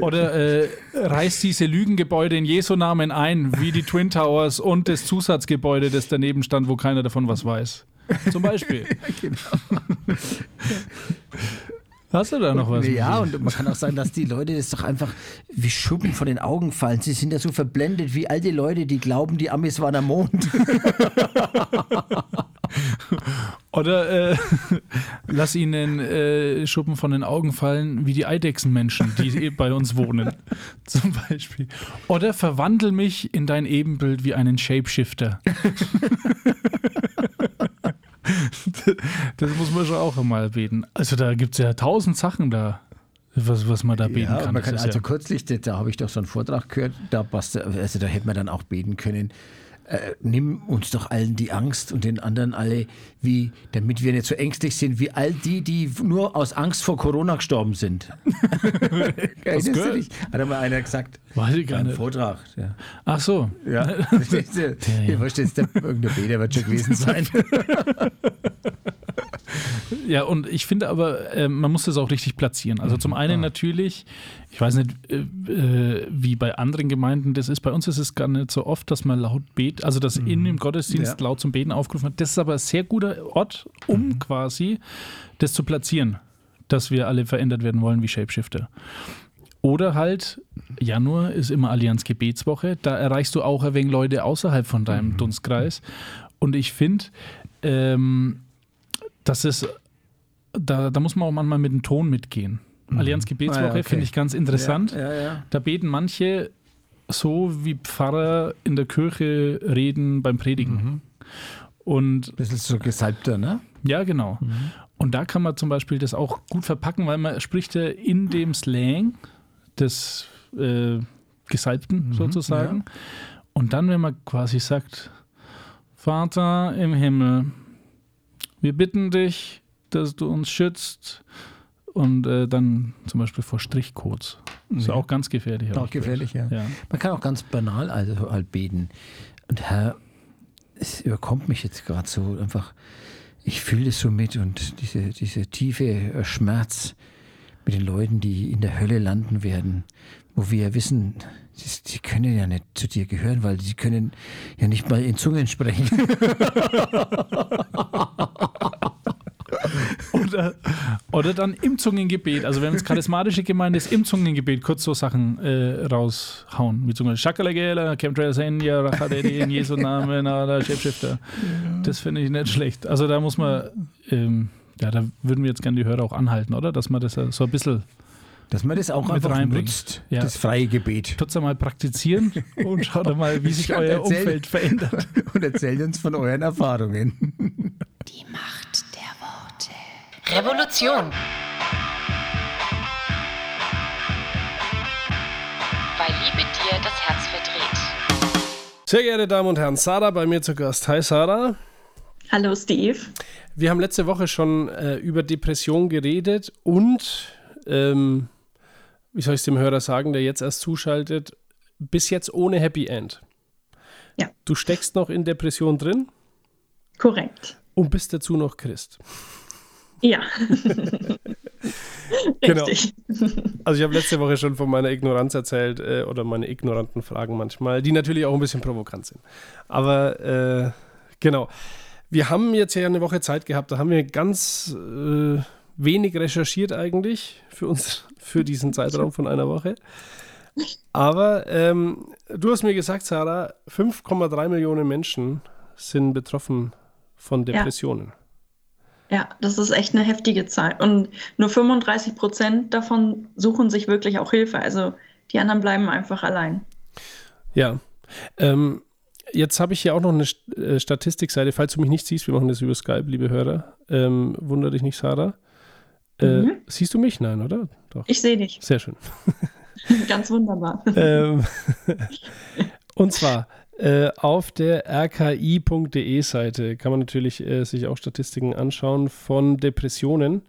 Oder äh, reiß diese Lügengebäude in Jesu Namen ein, wie die Twin Towers und das Zusatzgebäude, das daneben stand, wo keiner davon was weiß. Zum Beispiel. Hast du da noch was? Ja, und man kann auch sagen, dass die Leute das doch einfach wie Schuppen von den Augen fallen. Sie sind ja so verblendet wie all die Leute, die glauben, die Amis waren am Mond. Oder äh, lass ihnen äh, Schuppen von den Augen fallen, wie die Eidechsenmenschen, die bei uns wohnen. Zum Beispiel. Oder verwandel mich in dein Ebenbild wie einen Shapeshifter. das muss man schon auch einmal beten. Also da gibt es ja tausend Sachen da, was, was man da beten Ja, kann. man kann also ja, kürzlich, da, da habe ich doch so einen Vortrag gehört, da, passt, also da hätte man dann auch beten können. Äh, nimm uns doch allen die Angst und den anderen alle, wie, damit wir nicht so ängstlich sind, wie all die, die nur aus Angst vor Corona gestorben sind. Erinnerst du dich? Hat einmal einer gesagt. Weiß ich gar nicht. Vortrag. Ja. Ach so. Ja. Ich verstehe jetzt, der, irgendein Beter wird schon gewesen sein. Ja, und ich finde aber, äh, man muss das auch richtig platzieren. Also zum einen natürlich, ich weiß nicht, äh, äh, wie bei anderen Gemeinden das ist. Bei uns ist es gar nicht so oft, dass man laut betet, also dass in dem Gottesdienst Ja. laut zum Beten aufgerufen wird. Das ist aber ein sehr guter Ort, um quasi das zu platzieren, dass wir alle verändert werden wollen wie Shapeshifter. Oder halt, Januar ist immer Allianz Gebetswoche, da erreichst du auch ein wenig Leute außerhalb von deinem Dunstkreis. Und ich finde, ähm, dass es, da, da muss man auch manchmal mit dem Ton mitgehen. Allianz Gebetswoche Ah ja, okay. finde ich ganz interessant. Ja, ja. Da beten manche so, wie Pfarrer in der Kirche reden beim Predigen. Und Das ist so gesalbter, ne? ja, genau. Und da kann man zum Beispiel das auch gut verpacken, weil man spricht ja in dem Slang des, äh, Gesalbten sozusagen. Und dann, wenn man quasi sagt, Vater im Himmel, wir bitten dich, dass du uns schützt und äh, dann zum Beispiel vor Strichcodes. Das ist Ja. auch ganz gefährlich. Auch gefährlich, ja. Ja. Man kann auch ganz banal also halt beten. Und Herr, es überkommt mich jetzt gerade so einfach. Ich fühle es so mit und diese, diese tiefe äh, Schmerz mit den Leuten, die in der Hölle landen werden, wo wir ja wissen, sie, sie können ja nicht zu dir gehören, weil sie können ja nicht mal in Zungen sprechen. Oder, oder dann im Zungengebet. Also wenn es charismatische Gemeinde ist, im Zungengebet kurz so Sachen äh, raushauen. Mit Zungen. Shakalagela, Chemtrails India, Rachadedi, in Jesu Namen, Shapeshifter. Das finde ich nicht schlecht. Also da muss man, ähm, ja, da würden wir jetzt gerne die Hörer auch anhalten, oder? Dass man das so ein bisschen Dass man das auch Mit einfach reinbringt. nutzt, Ja. das freie Gebet. tut's einmal praktizieren und schaut mal, wie sich euer erzähl. Umfeld verändert. Und erzählt uns von euren Erfahrungen. Die Macht der Worte. Revolution. Weil Liebe dir das Herz verdreht. Sehr geehrte Damen und Herren, Sarah bei mir zu Gast. Hi Sarah. Hallo Steve. Wir haben letzte Woche schon äh, über Depression geredet und, ähm, wie soll ich es dem Hörer sagen, der jetzt erst zuschaltet, bis jetzt ohne Happy End. Ja. Du steckst noch in Depression drin Korrekt. und bist dazu noch Christ. Ja. Genau. Richtig. Also ich habe letzte Woche schon von meiner Ignoranz erzählt äh, oder meine ignoranten Fragen manchmal, die natürlich auch ein bisschen provokant sind. Aber äh, genau. Wir haben jetzt ja eine Woche Zeit gehabt, da haben wir ganz äh, wenig recherchiert eigentlich für uns, für diesen Zeitraum von einer Woche. Aber ähm, du hast mir gesagt, Sarah, 5,3 Millionen Menschen sind betroffen von Depressionen. Ja, das ist echt eine heftige Zahl. Und nur 35 Prozent davon suchen sich wirklich auch Hilfe. Also die anderen bleiben einfach allein. Ja. Ähm, jetzt habe ich hier auch noch eine äh, Statistikseite. Falls du mich nicht siehst, wir machen das über Skype, liebe Hörer. Ähm, wunder dich nicht, Sarah. Äh, Mhm. Siehst du mich? Nein, oder? Doch. Ich sehe dich. Sehr schön. Ganz wunderbar. ähm, und zwar äh, auf der rki.de Seite kann man natürlich äh, sich auch Statistiken anschauen von Depressionen.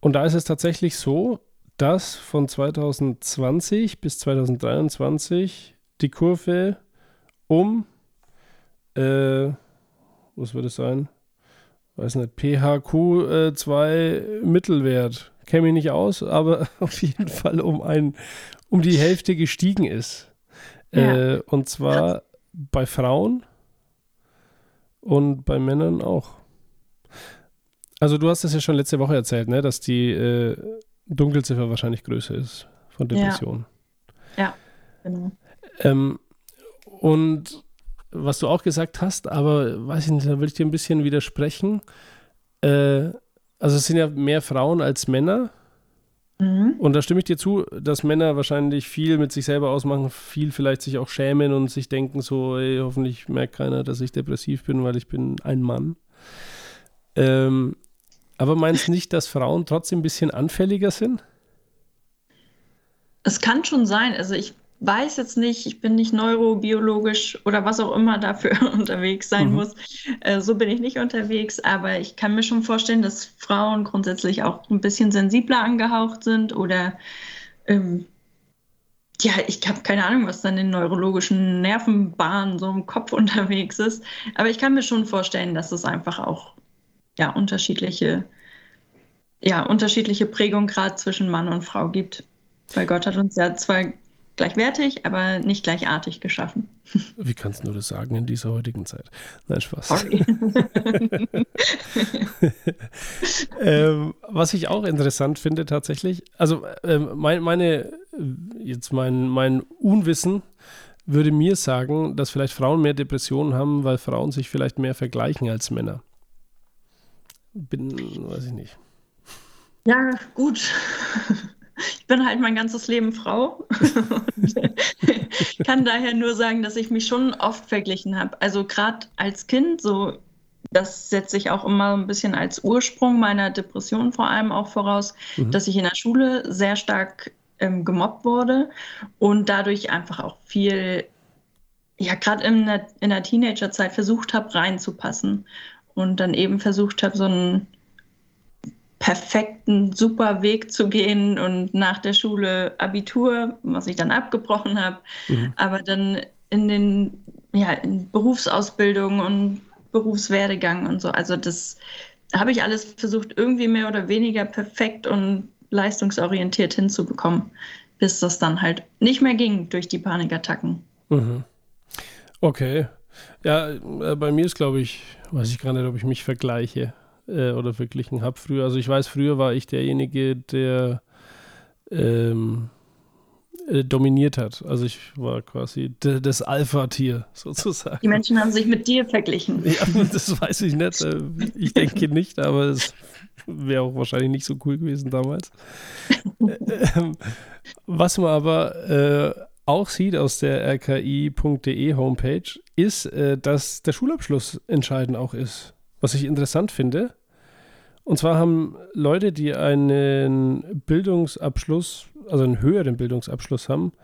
Und da ist es tatsächlich so, dass von 2020 bis 2023 die Kurve um, äh, was wird es sein? Weiß nicht, PHQ2 äh, Mittelwert. Kenne mich nicht aus, aber auf jeden Fall um ein, um die Hälfte gestiegen ist. Ja. Äh, und zwar bei Frauen und bei Männern auch. Also du hast es ja schon letzte Woche erzählt, ne, dass die äh, Dunkelziffer wahrscheinlich größer ist von Ja. Depressionen. Genau. Ähm, und was du auch gesagt hast, aber weiß ich nicht, da will ich dir ein bisschen widersprechen. Äh, also es sind ja mehr Frauen als Männer. Mhm. Und da stimme ich dir zu, dass Männer wahrscheinlich viel mit sich selber ausmachen, viel vielleicht sich auch schämen und sich denken so, ey, hoffentlich merkt keiner, dass ich depressiv bin, weil ich bin ein Mann. Ähm, aber meinst nicht, dass Frauen trotzdem ein bisschen anfälliger sind? Es kann schon sein. Also ich weiß jetzt nicht, ich bin nicht neurobiologisch oder was auch immer dafür unterwegs sein Mhm. muss. Äh, so bin ich nicht unterwegs, aber ich kann mir schon vorstellen, dass Frauen grundsätzlich auch ein bisschen sensibler angehaucht sind oder ähm, ja, ich habe keine Ahnung, was dann in neurologischen Nervenbahnen so im Kopf unterwegs ist. Aber ich kann mir schon vorstellen, dass es einfach auch ja, unterschiedliche, ja, unterschiedliche Prägung gerade zwischen Mann und Frau gibt. Weil Gott hat uns ja zwar gleichwertig, aber nicht gleichartig geschaffen. Wie kannst du das sagen in dieser heutigen Zeit? Nein, Spaß. Sorry. ähm, was ich auch interessant finde tatsächlich, also ähm, mein, meine, jetzt mein, mein Unwissen würde mir sagen, dass vielleicht Frauen mehr Depressionen haben, weil Frauen sich vielleicht mehr vergleichen als Männer. Bin, weiß ich nicht. Ja, gut. Ich bin halt mein ganzes Leben Frau. Und kann daher nur sagen, dass ich mich schon oft verglichen habe. Also gerade als Kind, so das setze ich auch immer ein bisschen als Ursprung meiner Depression vor allem auch voraus, Mhm. dass ich in der Schule sehr stark ähm, gemobbt wurde und dadurch einfach auch viel, ja, gerade in der, in der Teenagerzeit versucht habe, reinzupassen und dann eben versucht habe, so einen perfekten, super Weg zu gehen und nach der Schule Abitur, was ich dann abgebrochen habe, mhm. aber dann in den ja, in Berufsausbildung und Berufswerdegang und so. Also das habe ich alles versucht, irgendwie mehr oder weniger perfekt und leistungsorientiert hinzubekommen, bis das dann halt nicht mehr ging durch die Panikattacken. Mhm. Okay. Ja, äh, bei mir ist, glaube ich, weiß ich gar nicht, ob ich mich vergleiche äh, oder verglichen habe früher. Also ich weiß, früher war ich derjenige, der ähm, äh, dominiert hat. Also ich war quasi das Alpha-Tier sozusagen. Die Menschen haben sich mit dir verglichen. Ja, das weiß ich nicht. Äh, ich denke nicht, aber es wäre auch wahrscheinlich nicht so cool gewesen damals. Ähm, was man aber äh, auch sieht aus der rki.de Homepage, ist, äh, dass der Schulabschluss entscheidend auch ist. Was ich interessant finde. Und zwar haben Leute, die einen Bildungsabschluss, also einen höheren Bildungsabschluss haben,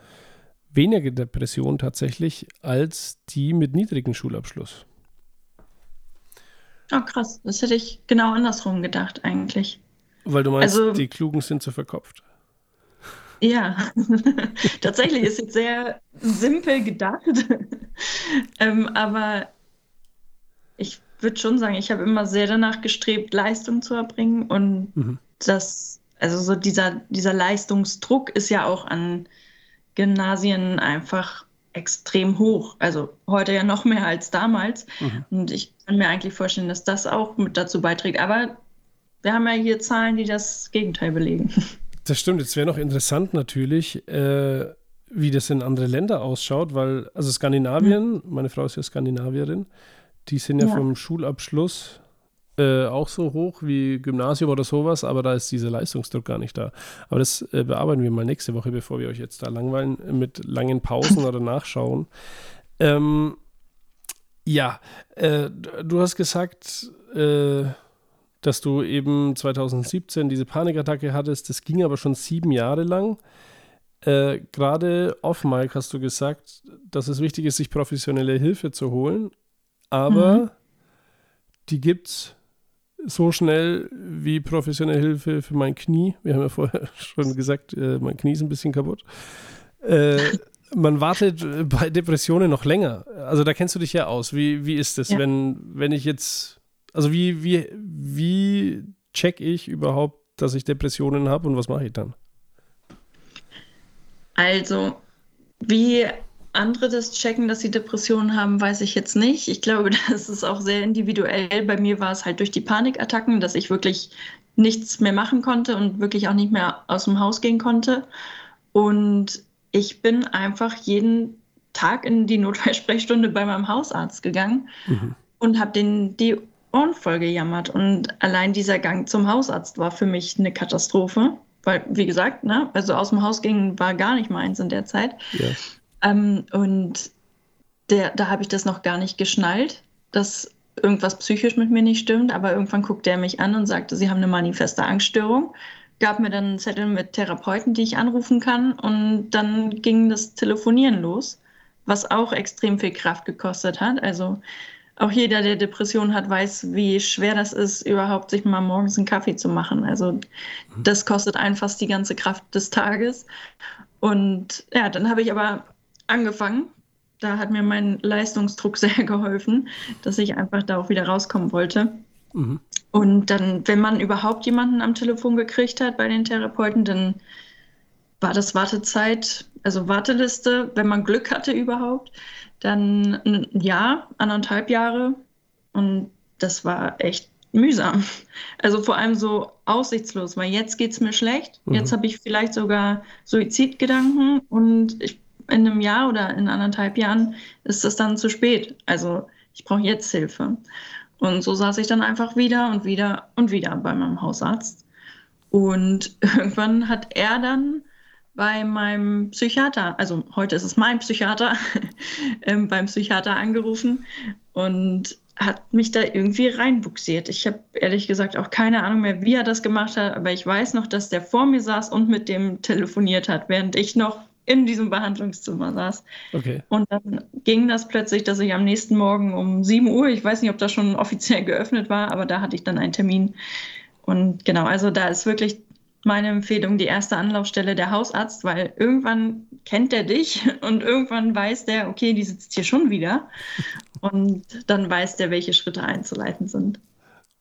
weniger Depression tatsächlich als die mit niedrigem Schulabschluss. Oh, krass. Das hätte ich genau andersrum gedacht, eigentlich. Weil du meinst, also, die Klugen sind zu verkopft. Ja, tatsächlich ist jetzt sehr simpel gedacht. ähm, aber ich würde schon sagen, ich habe immer sehr danach gestrebt, Leistung zu erbringen. Und mhm. das, also so dieser, dieser Leistungsdruck ist ja auch an Gymnasien einfach extrem hoch. Also heute ja noch mehr als damals. Mhm. Und ich kann mir eigentlich vorstellen, dass das auch mit dazu beiträgt. Aber wir haben ja hier Zahlen, die das Gegenteil belegen. Das stimmt. Jetzt wäre noch interessant natürlich, äh, wie das in andere Länder ausschaut, weil, also Skandinavien, mhm. meine Frau ist ja Skandinavierin, die sind ja, ja. vom Schulabschluss äh, auch so hoch wie Gymnasium oder sowas, aber da ist dieser Leistungsdruck gar nicht da. Aber das äh, bearbeiten wir mal nächste Woche, bevor wir euch jetzt da langweilen mit langen Pausen oder Nachschauen. Ähm, ja, äh, du hast gesagt, äh, dass du eben 2017 diese Panikattacke hattest. Das ging aber schon sieben Jahre lang. Äh, Gerade off Mike hast du gesagt, dass es wichtig ist, sich professionelle Hilfe zu holen aber mhm. die es so schnell wie professionelle Hilfe für mein Knie. Wir haben ja vorher schon gesagt, äh, mein Knie ist ein bisschen kaputt. Äh, man wartet bei Depressionen noch länger. Also da kennst du dich ja aus. Wie, wie ist das, ja. wenn, wenn ich jetzt, also wie, wie, wie check ich überhaupt, dass ich Depressionen habe und was mache ich dann? Also, wie andere das checken, dass sie Depressionen haben, weiß ich jetzt nicht. Ich glaube, das ist auch sehr individuell. Bei mir war es halt durch die Panikattacken, dass ich wirklich nichts mehr machen konnte und wirklich auch nicht mehr aus dem Haus gehen konnte. Und ich bin einfach jeden Tag in die Notfallsprechstunde bei meinem Hausarzt gegangen mhm. und habe den die Ohren voll gejammert. Und allein dieser Gang zum Hausarzt war für mich eine Katastrophe. Weil, wie gesagt, ne, also aus dem Haus gehen war gar nicht meins in der Zeit. Ja. Ähm, und der, da habe ich das noch gar nicht geschnallt, dass irgendwas psychisch mit mir nicht stimmt. Aber irgendwann guckte er mich an und sagte, Sie haben eine manifeste Angststörung. Gab mir dann einen Zettel mit Therapeuten, die ich anrufen kann. Und dann ging das Telefonieren los, was auch extrem viel Kraft gekostet hat. Also auch jeder, der Depressionen hat, weiß, wie schwer das ist, überhaupt sich mal morgens einen Kaffee zu machen. Also mhm. das kostet einfach die ganze Kraft des Tages. Und ja, dann habe ich aber angefangen. Da hat mir mein Leistungsdruck sehr geholfen, dass ich einfach da auch wieder rauskommen wollte. Mhm. Und dann, wenn man überhaupt jemanden am Telefon gekriegt hat bei den Therapeuten, dann war das Wartezeit, also Warteliste, wenn man Glück hatte überhaupt, dann ein Jahr, anderthalb Jahre. Und das war echt mühsam. Also vor allem so aussichtslos, weil jetzt geht es mir schlecht. Mhm. Jetzt habe ich vielleicht sogar Suizidgedanken und ich in einem Jahr oder in anderthalb Jahren ist es dann zu spät. Also ich brauche jetzt Hilfe. Und so saß ich dann einfach wieder und wieder und wieder bei meinem Hausarzt. Und irgendwann hat er dann bei meinem Psychiater, also heute ist es mein Psychiater, ähm, beim Psychiater angerufen und hat mich da irgendwie reinbuxiert. Ich habe ehrlich gesagt auch keine Ahnung mehr, wie er das gemacht hat, aber ich weiß noch, dass der vor mir saß und mit dem telefoniert hat, während ich noch in diesem Behandlungszimmer saß. Okay. Und dann ging das plötzlich, dass ich am nächsten Morgen um 7 Uhr, ich weiß nicht, ob das schon offiziell geöffnet war, aber da hatte ich dann einen Termin. Und genau, also da ist wirklich meine Empfehlung die erste Anlaufstelle der Hausarzt, weil irgendwann kennt er dich und irgendwann weiß der, okay, die sitzt hier schon wieder. Und dann weiß der, welche Schritte einzuleiten sind.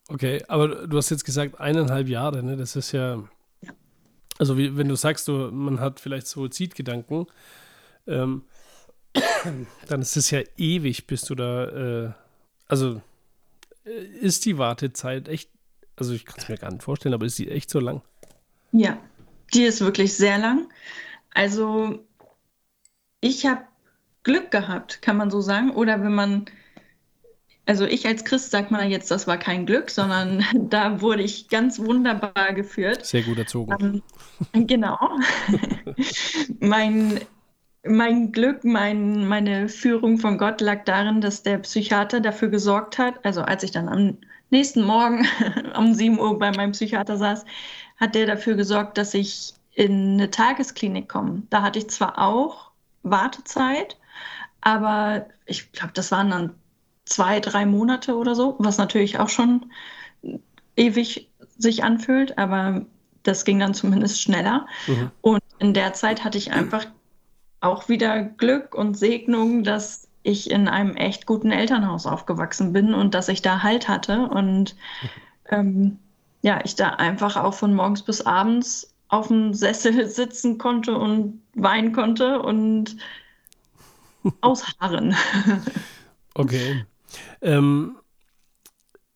Okay, aber du hast jetzt gesagt eineinhalb Jahre, ne? Das ist ja, ja. Also wie, wenn du sagst, du, man hat vielleicht Suizidgedanken, ähm, dann ist es ja ewig, bis du da, äh, also äh, ist die Wartezeit echt, also ich kann es mir gar nicht vorstellen, aber ist die echt so lang? Ja, die ist wirklich sehr lang. Also ich habe Glück gehabt, kann man so sagen. Oder wenn man, also ich als Christ sagt man jetzt, das war kein Glück, sondern da wurde ich ganz wunderbar geführt. Sehr gut erzogen. Ähm, genau. mein, mein Glück, mein, meine Führung von Gott lag darin, dass der Psychiater dafür gesorgt hat, also als ich dann am nächsten Morgen um 7 Uhr bei meinem Psychiater saß, hat der dafür gesorgt, dass ich in eine Tagesklinik komme. Da hatte ich zwar auch Wartezeit, aber ich glaube, das waren dann zwei, drei Monate oder so, was natürlich auch schon ewig sich anfühlt, aber das ging dann zumindest schneller. Mhm. Und in der Zeit hatte ich einfach auch wieder Glück und Segnung, dass ich in einem echt guten Elternhaus aufgewachsen bin und dass ich da Halt hatte und ähm, ja, ich da einfach auch von morgens bis abends auf dem Sessel sitzen konnte und weinen konnte und ausharren. okay. Ähm,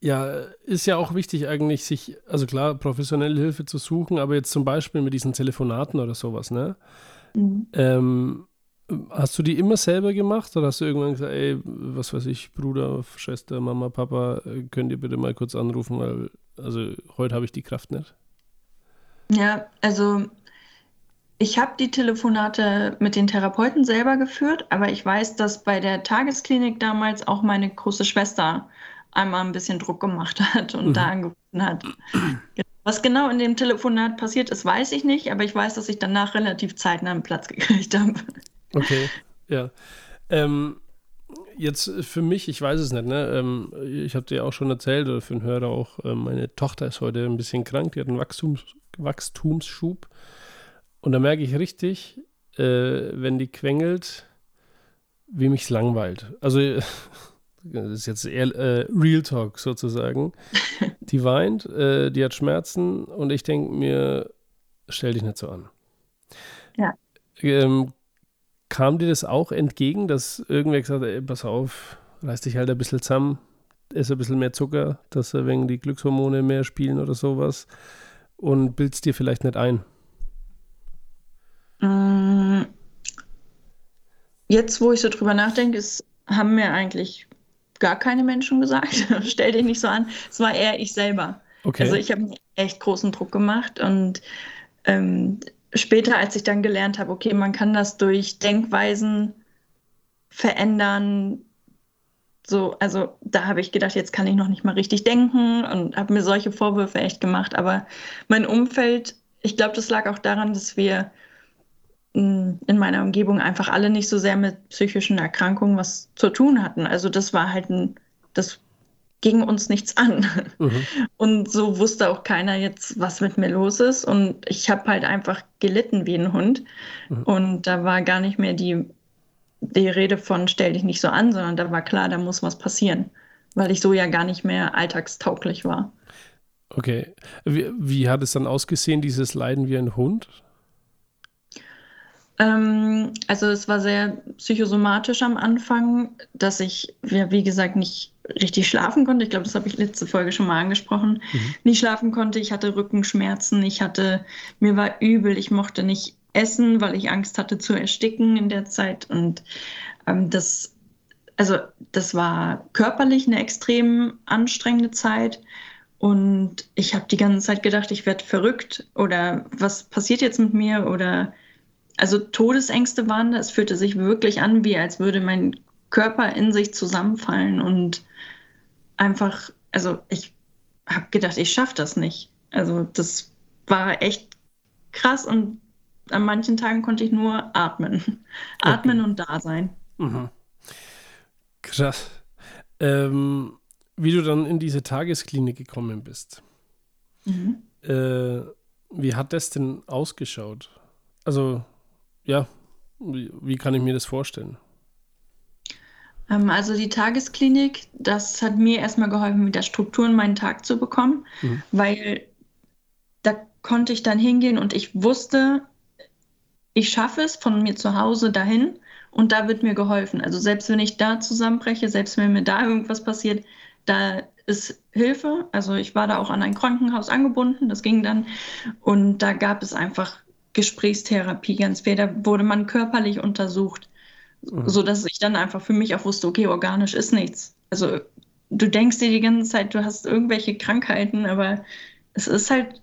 ja, ist ja auch wichtig eigentlich, sich, also klar, professionelle Hilfe zu suchen, aber jetzt zum Beispiel mit diesen Telefonaten oder sowas, ne? Mhm. Ähm, hast du die immer selber gemacht oder hast du irgendwann gesagt, ey, was weiß ich, Bruder, Schwester, Mama, Papa, könnt ihr bitte mal kurz anrufen, weil, also heute habe ich die Kraft nicht? Ja, also ich habe die Telefonate mit den Therapeuten selber geführt, aber ich weiß, dass bei der Tagesklinik damals auch meine große Schwester einmal ein bisschen Druck gemacht hat und mhm. da angerufen hat. Was genau in dem Telefonat passiert ist, weiß ich nicht, aber ich weiß, dass ich danach relativ zeitnah einen Platz gekriegt habe. Okay, ja. Ähm, jetzt für mich, ich weiß es nicht, ne? Ähm, ich habe dir auch schon erzählt, oder für den Hörer auch, äh, meine Tochter ist heute ein bisschen krank, die hat einen Wachstums, Wachstumsschub. Und da merke ich richtig, äh, wenn die quengelt, wie mich es langweilt. Also, das ist jetzt eher äh, Real Talk sozusagen. Die weint, äh, die hat Schmerzen und ich denke mir, stell dich nicht so an. Ja. Ähm, kam dir das auch entgegen, dass irgendwer gesagt hat, ey, pass auf, reiß dich halt ein bisschen zusammen, ess ein bisschen mehr Zucker, dass wegen die Glückshormone mehr spielen oder sowas und bildest dir vielleicht nicht ein? Mm. Jetzt, wo ich so drüber nachdenke, ist, haben mir eigentlich gar keine Menschen gesagt, stell dich nicht so an. Es war eher ich selber. Okay. Also ich habe mir echt großen Druck gemacht und ähm, später, als ich dann gelernt habe, okay, man kann das durch Denkweisen verändern, so, also da habe ich gedacht, jetzt kann ich noch nicht mal richtig denken und habe mir solche Vorwürfe echt gemacht. Aber mein Umfeld, ich glaube, das lag auch daran, dass wir in meiner Umgebung einfach alle nicht so sehr mit psychischen Erkrankungen was zu tun hatten. Also das war halt ein, das ging uns nichts an. Mhm. Und so wusste auch keiner jetzt, was mit mir los ist. Und ich habe halt einfach gelitten wie ein Hund. Mhm. Und da war gar nicht mehr die, die Rede von stell dich nicht so an, sondern da war klar, da muss was passieren, weil ich so ja gar nicht mehr alltagstauglich war. Okay. Wie, wie hat es dann ausgesehen, dieses Leiden wie ein Hund? Ähm, also es war sehr psychosomatisch am Anfang, dass ich, ja, wie gesagt, nicht richtig schlafen konnte. Ich glaube, das habe ich letzte Folge schon mal angesprochen. Mhm. Nicht schlafen konnte. Ich hatte Rückenschmerzen. Ich hatte, mir war übel. Ich mochte nicht essen, weil ich Angst hatte zu ersticken in der Zeit. Und ähm, das, also das war körperlich eine extrem anstrengende Zeit. Und ich habe die ganze Zeit gedacht, ich werde verrückt oder was passiert jetzt mit mir oder also Todesängste waren da. Es fühlte sich wirklich an, wie als würde mein Körper in sich zusammenfallen und einfach, also ich habe gedacht, ich schaffe das nicht. Also das war echt krass und an manchen Tagen konnte ich nur atmen. Atmen okay. und da sein. Mhm. Krass. Ähm, wie du dann in diese Tagesklinik gekommen bist. Mhm. Äh, wie hat das denn ausgeschaut? Also, ja, wie, wie kann ich mir das vorstellen? Ähm, also die Tagesklinik, das hat mir erstmal geholfen, wieder Struktur in meinen Tag zu bekommen, mhm. weil da konnte ich dann hingehen und ich wusste, ich schaffe es von mir zu Hause dahin und da wird mir geholfen. Also selbst wenn ich da zusammenbreche, selbst wenn mir da irgendwas passiert, da ist Hilfe. Also ich war da auch an ein Krankenhaus angebunden, das ging dann. Und da gab es einfach Gesprächstherapie ganz viel. Da wurde man körperlich untersucht, mhm. sodass ich dann einfach für mich auch wusste, okay, organisch ist nichts. Also du denkst dir die ganze Zeit, du hast irgendwelche Krankheiten, aber es ist halt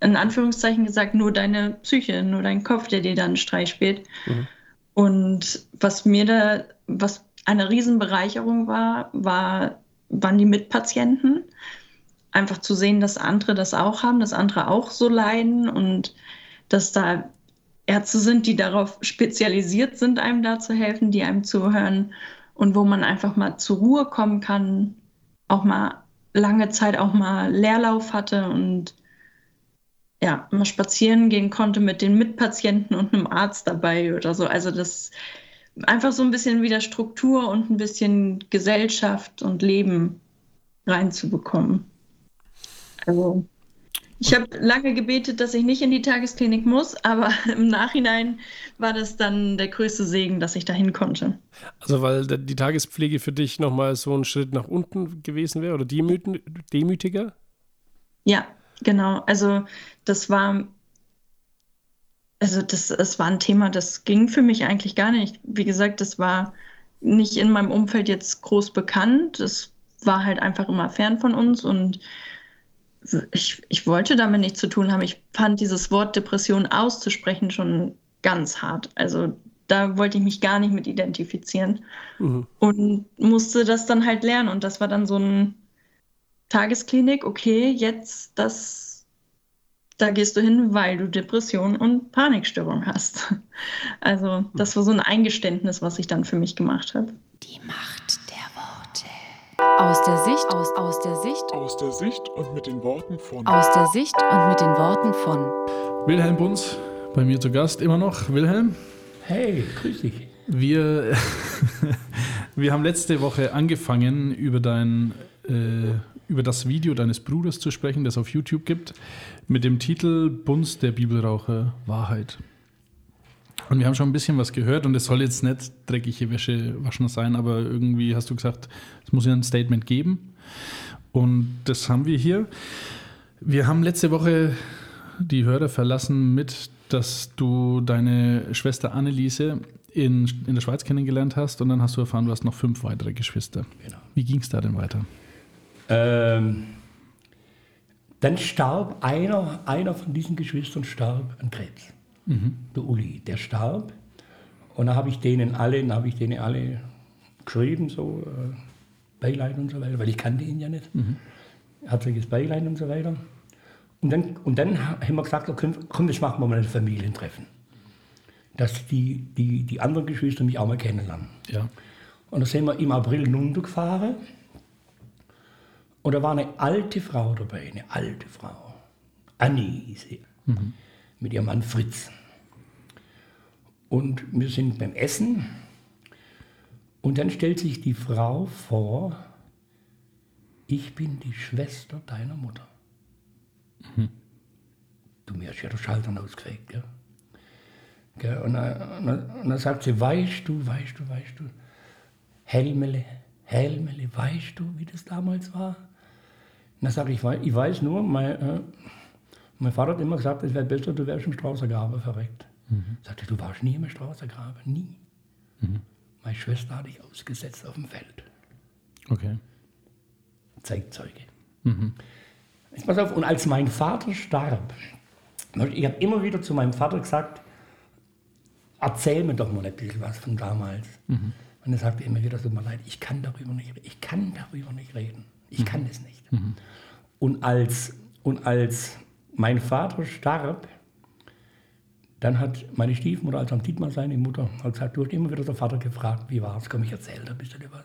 in Anführungszeichen gesagt nur deine Psyche, nur dein Kopf, der dir dann einen Streich spielt. Mhm. Und was mir da, was eine Riesenbereicherung war, war waren die Mitpatienten. Einfach zu sehen, dass andere das auch haben, dass andere auch so leiden und dass da Ärzte sind, die darauf spezialisiert sind, einem da zu helfen, die einem zuhören und wo man einfach mal zur Ruhe kommen kann, auch mal lange Zeit auch mal Leerlauf hatte und ja, mal spazieren gehen konnte mit den Mitpatienten und einem Arzt dabei oder so. Also das einfach so ein bisschen wieder Struktur und ein bisschen Gesellschaft und Leben reinzubekommen. Also ich habe lange gebetet, dass ich nicht in die Tagesklinik muss, aber im Nachhinein war das dann der größte Segen, dass ich dahin konnte. Also weil die Tagespflege für dich nochmal so ein Schritt nach unten gewesen wäre oder demütiger? Ja, genau. Also das war also das, das war ein Thema, das ging für mich eigentlich gar nicht. Wie gesagt, das war nicht in meinem Umfeld jetzt groß bekannt. Das war halt einfach immer fern von uns und ich, ich wollte damit nichts zu tun haben. Ich fand dieses Wort Depression auszusprechen schon ganz hart. Also da wollte ich mich gar nicht mit identifizieren mhm. und musste das dann halt lernen. Und das war dann so ein Tagesklinik, okay, jetzt das da gehst du hin, weil du Depression und Panikstörung hast. Also das war so ein Eingeständnis, was ich dann für mich gemacht habe. Die Macht. Aus der Sicht, aus, aus der Sicht. Aus der Sicht und mit den Worten von. Aus der Sicht und mit den Worten von. Wilhelm Bunz, bei mir zu Gast immer noch. Wilhelm. Hey, grüß dich. Wir, wir haben letzte Woche angefangen, über dein äh, über das Video deines Bruders zu sprechen, das es auf YouTube gibt, mit dem Titel Bunst der Bibelraucher Wahrheit. Und wir haben schon ein bisschen was gehört und es soll jetzt nicht dreckige Wäsche waschen sein, aber irgendwie hast du gesagt, es muss ja ein Statement geben. Und das haben wir hier. Wir haben letzte Woche die Hörer verlassen mit, dass du deine Schwester Anneliese in, in der Schweiz kennengelernt hast und dann hast du erfahren, du hast noch fünf weitere Geschwister. Genau. Wie ging es da denn weiter? Ähm, dann starb einer, einer von diesen Geschwistern starb an Krebs. Mhm. Der Uli, der starb. Und dann habe ich denen alle, dann habe ich denen alle geschrieben, so äh, Beileid und so weiter, weil ich kannte ihn ja nicht. Mhm. Herzliches Beileid und so weiter. Und dann, und dann haben wir gesagt, komm, komm, jetzt machen wir mal ein Familientreffen. Dass die, die, die anderen Geschwister mich auch mal kennenlernen. Ja. Und da sind wir im April runtergefahren und da war eine alte Frau dabei, eine alte Frau. Annie hieß sie. Mhm. Mit ihrem Mann Fritz. Und wir sind beim Essen. Und dann stellt sich die Frau vor, ich bin die Schwester deiner Mutter. Mhm. Du, mir hast ja der Schaltern ausgekriegt, ja. Und dann, und dann sagt sie, weißt du, weißt du, weißt du, Helmele, Helmele, weißt du, wie das damals war? Und dann sage ich, ich weiß nur, mein, äh, mein Vater hat immer gesagt, es wäre besser, du wärst im Straußergraben verreckt. Mhm. Sagte, du warst nie im Straußergraben, nie. Mhm. Meine Schwester hatte ich ausgesetzt auf dem Feld. Okay. Zeitzeuge. Mhm. Jetzt pass auf, und als mein Vater starb, ich habe immer wieder zu meinem Vater gesagt, erzähl mir doch mal ein bisschen was von damals. Mhm. Und er sagte immer wieder, tut mir leid, ich kann darüber nicht, ich kann darüber nicht reden. Ich kann es nicht. Und, als, und als mein Vater starb, dann hat meine Stiefmutter, also am Dietmar seine Mutter, hat gesagt, du hast immer wieder der Vater gefragt, wie war es, komm, ich erzähl dir ein bisschen was.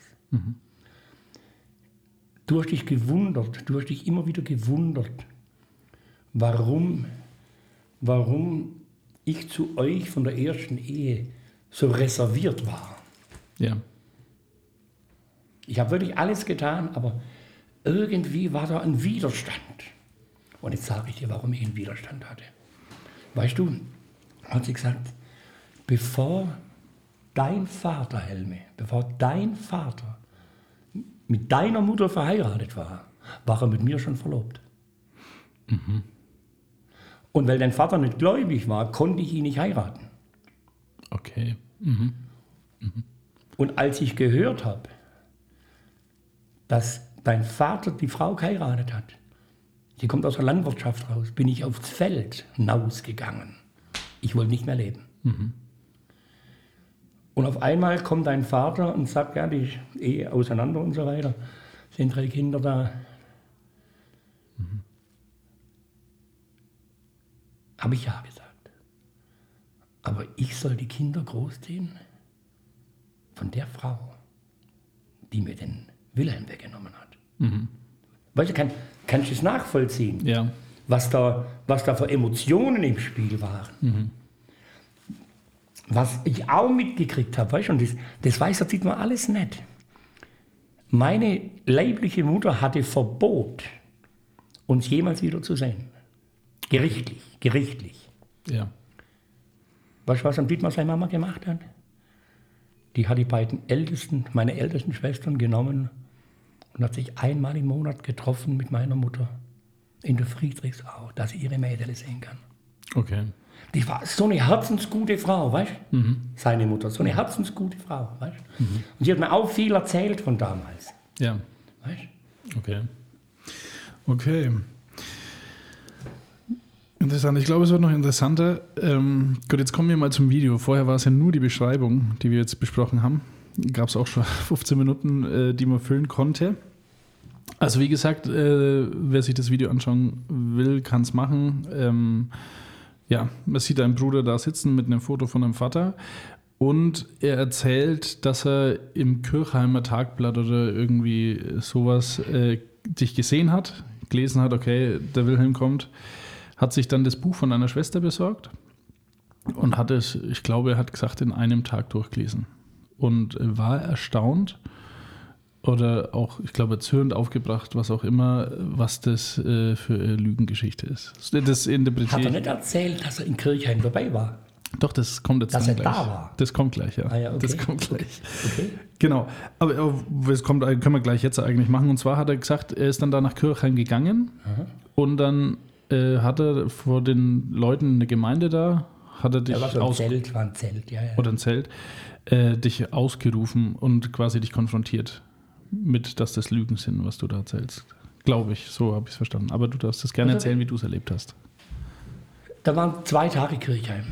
Du hast dich gewundert, du hast dich immer wieder gewundert, warum, warum ich zu euch von der ersten Ehe so reserviert war. Ja. Ich habe wirklich alles getan, aber irgendwie war da ein Widerstand. Und jetzt sage ich dir, warum ich einen Widerstand hatte. Weißt du, hat sie gesagt, bevor dein Vater, Helme, bevor dein Vater mit deiner Mutter verheiratet war, war er mit mir schon verlobt. Und weil dein Vater nicht gläubig war, konnte ich ihn nicht heiraten. Okay. Und als ich gehört habe, dass dein Vater die Frau geheiratet hat, die kommt aus der Landwirtschaft raus, bin ich aufs Feld hinausgegangen. Ich wollte nicht mehr leben. Und auf einmal kommt dein Vater und sagt, ja, die Ehe auseinander und so weiter, sind drei Kinder da. Habe ich ja gesagt. Aber ich soll die Kinder großziehen von der Frau, die mir den Wilhelm weggenommen hat. Weißt du, kann, kannst du es nachvollziehen, Ja. was, da, was da für Emotionen im Spiel waren? Was ich auch mitgekriegt habe, weißt du, und das, das weiß der Dietmar alles nicht. Meine leibliche Mutter hatte Verbot, uns jemals wieder zu sehen. Gerichtlich, gerichtlich. Ja. Weißt du, was am Dietmar seine Mama gemacht hat? Die hat die beiden ältesten, meine ältesten Schwestern genommen und hat sich einmal im Monat getroffen mit meiner Mutter in der Friedrichsau, dass sie ihre Mädel sehen kann. Okay. Die war so eine herzensgute Frau, weißt du? Seine Mutter, so eine herzensgute Frau, weißt du? Und sie hat mir auch viel erzählt von damals, Ja. weißt du? Okay. Okay. Interessant. Ich glaube, es wird noch interessanter. Ähm, gut, jetzt kommen wir mal zum Video. Vorher war es ja nur die Beschreibung, die wir jetzt besprochen haben. Gab es auch schon 15 Minuten, äh, die man füllen konnte. Also wie gesagt, äh, wer sich das Video anschauen will, kann es machen. Ähm, ja, man sieht einen Bruder da sitzen mit einem Foto von einem Vater. Und er erzählt, dass er im Kirchheimer Tagblatt oder irgendwie sowas äh, dich gesehen hat, gelesen hat, okay, der Wilhelm kommt, hat sich dann das Buch von einer Schwester besorgt und hat es, ich glaube, er hat gesagt, in einem Tag durchgelesen. Und äh, war erstaunt oder auch, ich glaube, erzürnt aufgebracht, was auch immer, was das äh, für eine Lügengeschichte ist. Das interpretiere Hat er ich- nicht erzählt, dass er in Kirchheim dabei war? Doch, das kommt jetzt Dass er gleich. da war? Das kommt gleich, ja. Ah ja, okay. Das kommt gleich. Okay. Genau. Aber, aber das kommt, können wir gleich jetzt eigentlich machen. Und zwar hat er gesagt, er ist dann da nach Kirchheim gegangen und dann äh, hat er vor den Leuten eine Gemeinde da, hat er dich Ja, so ein aus Zelt, war ein Zelt, ja, ja. oder ein Zelt, äh, dich ausgerufen und quasi dich konfrontiert mit, dass das Lügen sind, was du da erzählst. Glaube ich, so habe ich es verstanden. Aber du darfst das gerne Also- erzählen, wie du es erlebt hast. Da waren zwei Tage Kirchheim.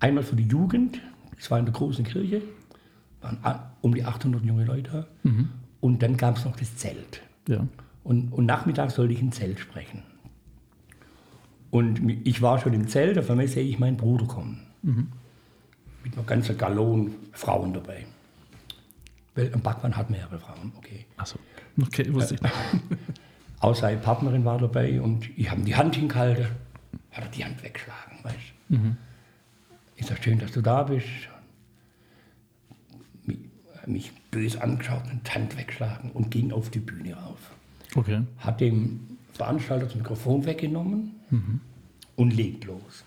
Einmal für die Jugend, das war in der großen Kirche, waren um die 800 junge Leute da. Und dann gab es noch das Zelt. Ja. Und, und nachmittags sollte ich im Zelt sprechen. Und ich war schon im Zelt, auf einmal sehe ich meinen Bruder kommen. Mit einer ganzen Gallon Frauen dabei. Weil am Backwand hat mehrere Frauen, okay. Achso. Okay, wusste ich nicht. Auch seine Partnerin war dabei und ich habe die Hand hingehalten, hat er die Hand weggeschlagen, weißt du. Ich sage, schön, dass du da bist. Mich, mich böse angeschaut und die Hand weggeschlagen und ging auf die Bühne rauf. Okay. Hat dem Veranstalter das Mikrofon weggenommen und legt los.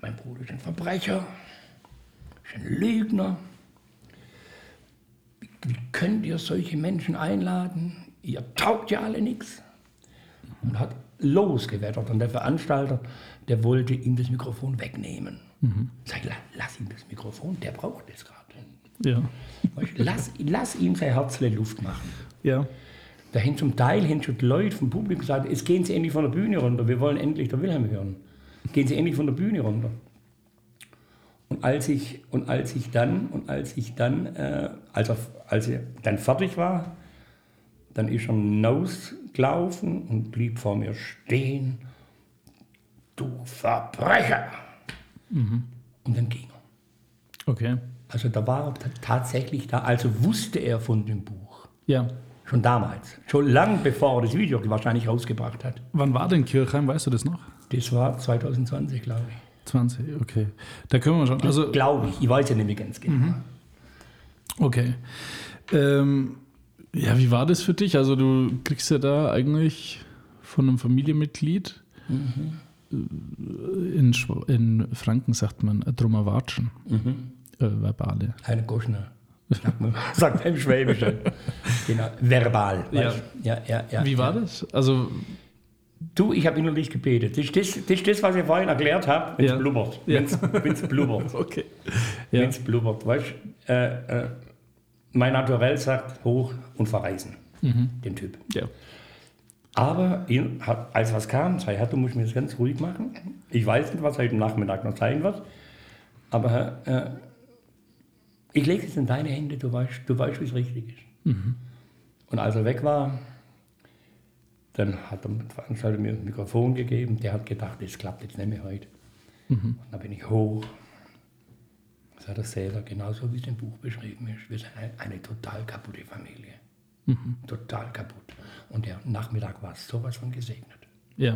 Mein Bruder ist ein Verbrecher, ist ein Lügner. Wie, könnt ihr solche Menschen einladen? Ihr taugt ja alle nichts. Und hat losgewettert. Und der Veranstalter, der wollte ihm das Mikrofon wegnehmen. Sag, la, lass ihm das Mikrofon, der braucht das gerade. Ja. Lass, lass ihm sein Herzle Luft machen. Ja. Da haben zum Teil haben schon die Leute vom Publikum gesagt, jetzt gehen Sie endlich von der Bühne runter, wir wollen endlich der Wilhelm hören. Gehen Sie endlich von der Bühne runter. Und als ich, und als ich dann, und als ich dann, äh, als, er, als er dann fertig war, dann ist er hinausgelaufen und blieb vor mir stehen. Du Verbrecher! Und dann ging er. Okay. Also da war er tatsächlich da, also wusste er von dem Buch. Ja. Schon damals. Schon lang bevor er das Video wahrscheinlich rausgebracht hat. Wann war denn Kirchheim? Weißt du das noch? Das war 2020, glaube ich. 20, okay. Da können wir schon. Also, glaube ich. Ich weiß ja nicht mehr ganz genau. okay. Ähm, ja, wie war das für dich? Also, du kriegst ja da eigentlich von einem Familienmitglied. äh, In, in Franken sagt man äh, drummer watschen. Äh, verbale. Eine Goschner. Sagt man- Sagt ein Schwäbischer. Genau. Verbal. Ja. ja, ja, ja. Wie war das? Also, Du, ich habe innerlich gebetet. Das ist das, das, ist das was ich vorhin erklärt habe, wenn es Ja. blubbert. Ja. Wenn es blubbert. okay. Wenn Ja. es blubbert. Weißt äh, äh, mein Naturell sagt hoch und verreisen. Mhm. Den Typ. Ja. Aber ihn hat, als was kam, sei, du musst mir das ganz ruhig machen. Ich weiß nicht, was heute Nachmittag noch sein wird. Aber äh, ich lege es in deine Hände, du weißt, du weißt wie es richtig ist. Und als er weg war, dann hat der Veranstalter mir ein Mikrofon gegeben. Der hat gedacht, das klappt jetzt nicht mehr heute. Und dann bin ich hoch. Das hat er selber, genauso wie es im Buch beschrieben ist. Wir sind eine, eine total kaputte Familie. Total kaputt. Und der Nachmittag war sowas von gesegnet. Ja.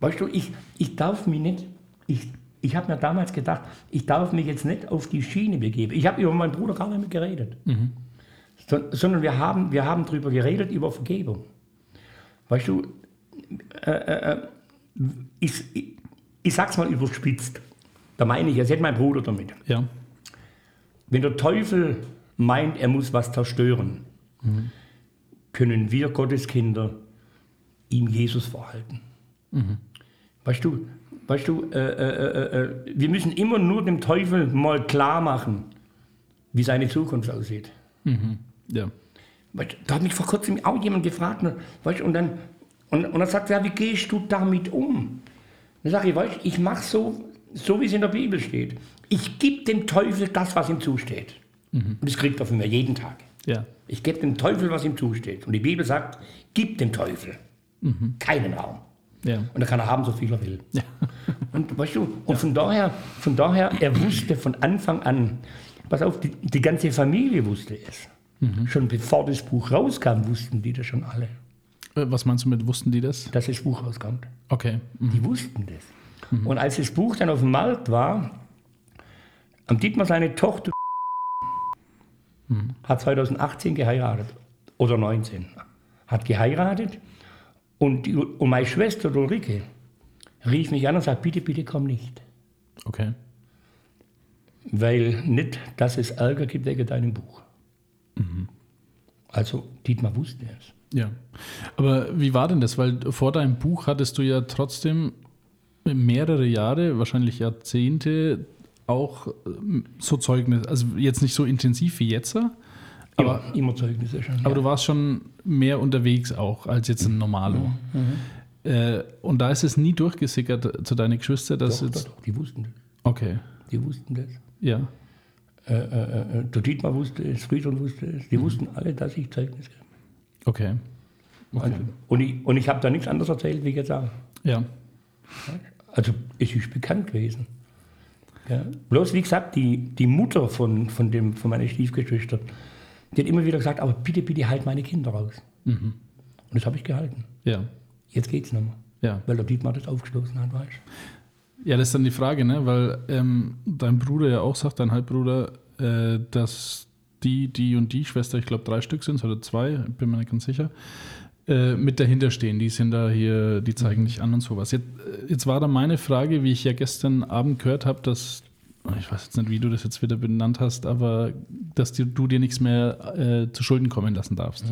Weißt du, ich, ich darf mich nicht, ich, ich habe mir damals gedacht, ich darf mich jetzt nicht auf die Schiene begeben. Ich habe über meinen Bruder gar nicht mehr geredet. So, sondern wir haben, wir haben darüber geredet, über Vergebung. Weißt du, äh, äh, äh, ich, ich, ich sag's mal überspitzt. Da meine ich, jetzt hätte mein Bruder damit. Ja. Wenn der Teufel meint, er muss was zerstören, können wir Gotteskinder ihm Jesus vorhalten. Weißt du, weißt du äh, äh, äh, äh, wir müssen immer nur dem Teufel mal klar machen, wie seine Zukunft aussieht. Ja. Weißt Da hat mich vor kurzem auch jemand gefragt, ne, weißt, und, dann, und, und dann sagt er, ja, wie gehst du damit um? Dann sage ich, weißt, ich mache so, so wie es in der Bibel steht. Ich gebe dem Teufel das, was ihm zusteht. Und das kriegt er von mir jeden Tag. Ja. Ich gebe dem Teufel, was ihm zusteht. Und die Bibel sagt, gib dem Teufel keinen Raum. Ja. Und er kann er haben, so viel er will. Und weißt du, und von daher, von daher, er wusste von Anfang an, pass auf, die, die ganze Familie wusste es. Schon bevor das Buch rauskam, wussten die das schon alle, Äh, Was meinst du mit, wussten die das? dass das Buch rauskommt. Okay. Mhm. Die wussten das. Und als das Buch dann auf dem Markt war, am Dietmar seine Tochter hat 2018 geheiratet. Oder 19. Hat geheiratet. Und, die, und meine Schwester Ulrike rief mich an und sagt, bitte, bitte komm nicht. Okay. Weil nicht, dass es Ärger gibt wegen deinem Buch. Also Dietmar wusste es. Ja. Aber wie war denn das? Weil vor deinem Buch hattest du ja trotzdem mehrere Jahre, wahrscheinlich Jahrzehnte, auch ähm, so Zeugnis, also jetzt nicht so intensiv wie jetzt, aber, Immer, immer Zeugnisse schon. aber ja. du warst schon mehr unterwegs auch als jetzt ein Normalo. Äh, und da ist es nie durchgesickert zu deinen Geschwistern, dass doch, doch, jetzt. doch, die wussten das. Okay, Die wussten das. ja. Äh, äh, äh, der Dietmar wusste es, Friedrich wusste es. Die wussten alle, dass ich Zeugnis gebe. Okay. Und, und ich, und ich habe da nichts anderes erzählt wie jetzt auch. Ja. Also es ist bekannt gewesen. Ja. Bloß wie gesagt, die, die Mutter von, von, dem, von meiner Stiefgeschwister, die hat immer wieder gesagt, aber bitte, bitte halt meine Kinder raus. Und das habe ich gehalten. Ja. Jetzt geht's nicht mehr. Ja. Weil der Dietmar das aufgestoßen hat, weißt Ja, das ist dann die Frage, ne? weil ähm, dein Bruder ja auch sagt, dein Halbbruder, äh, dass die, die und die Schwester, ich glaube drei Stück sind oder zwei, bin mir nicht ganz sicher, äh, mit dahinter stehen. Die sind da hier, die zeigen dich an und sowas. Jetzt, äh, jetzt war da meine Frage, wie ich ja gestern Abend gehört habe, dass, ich weiß jetzt nicht, wie du das jetzt wieder benannt hast, aber dass du, du dir nichts mehr äh, zu Schulden kommen lassen darfst.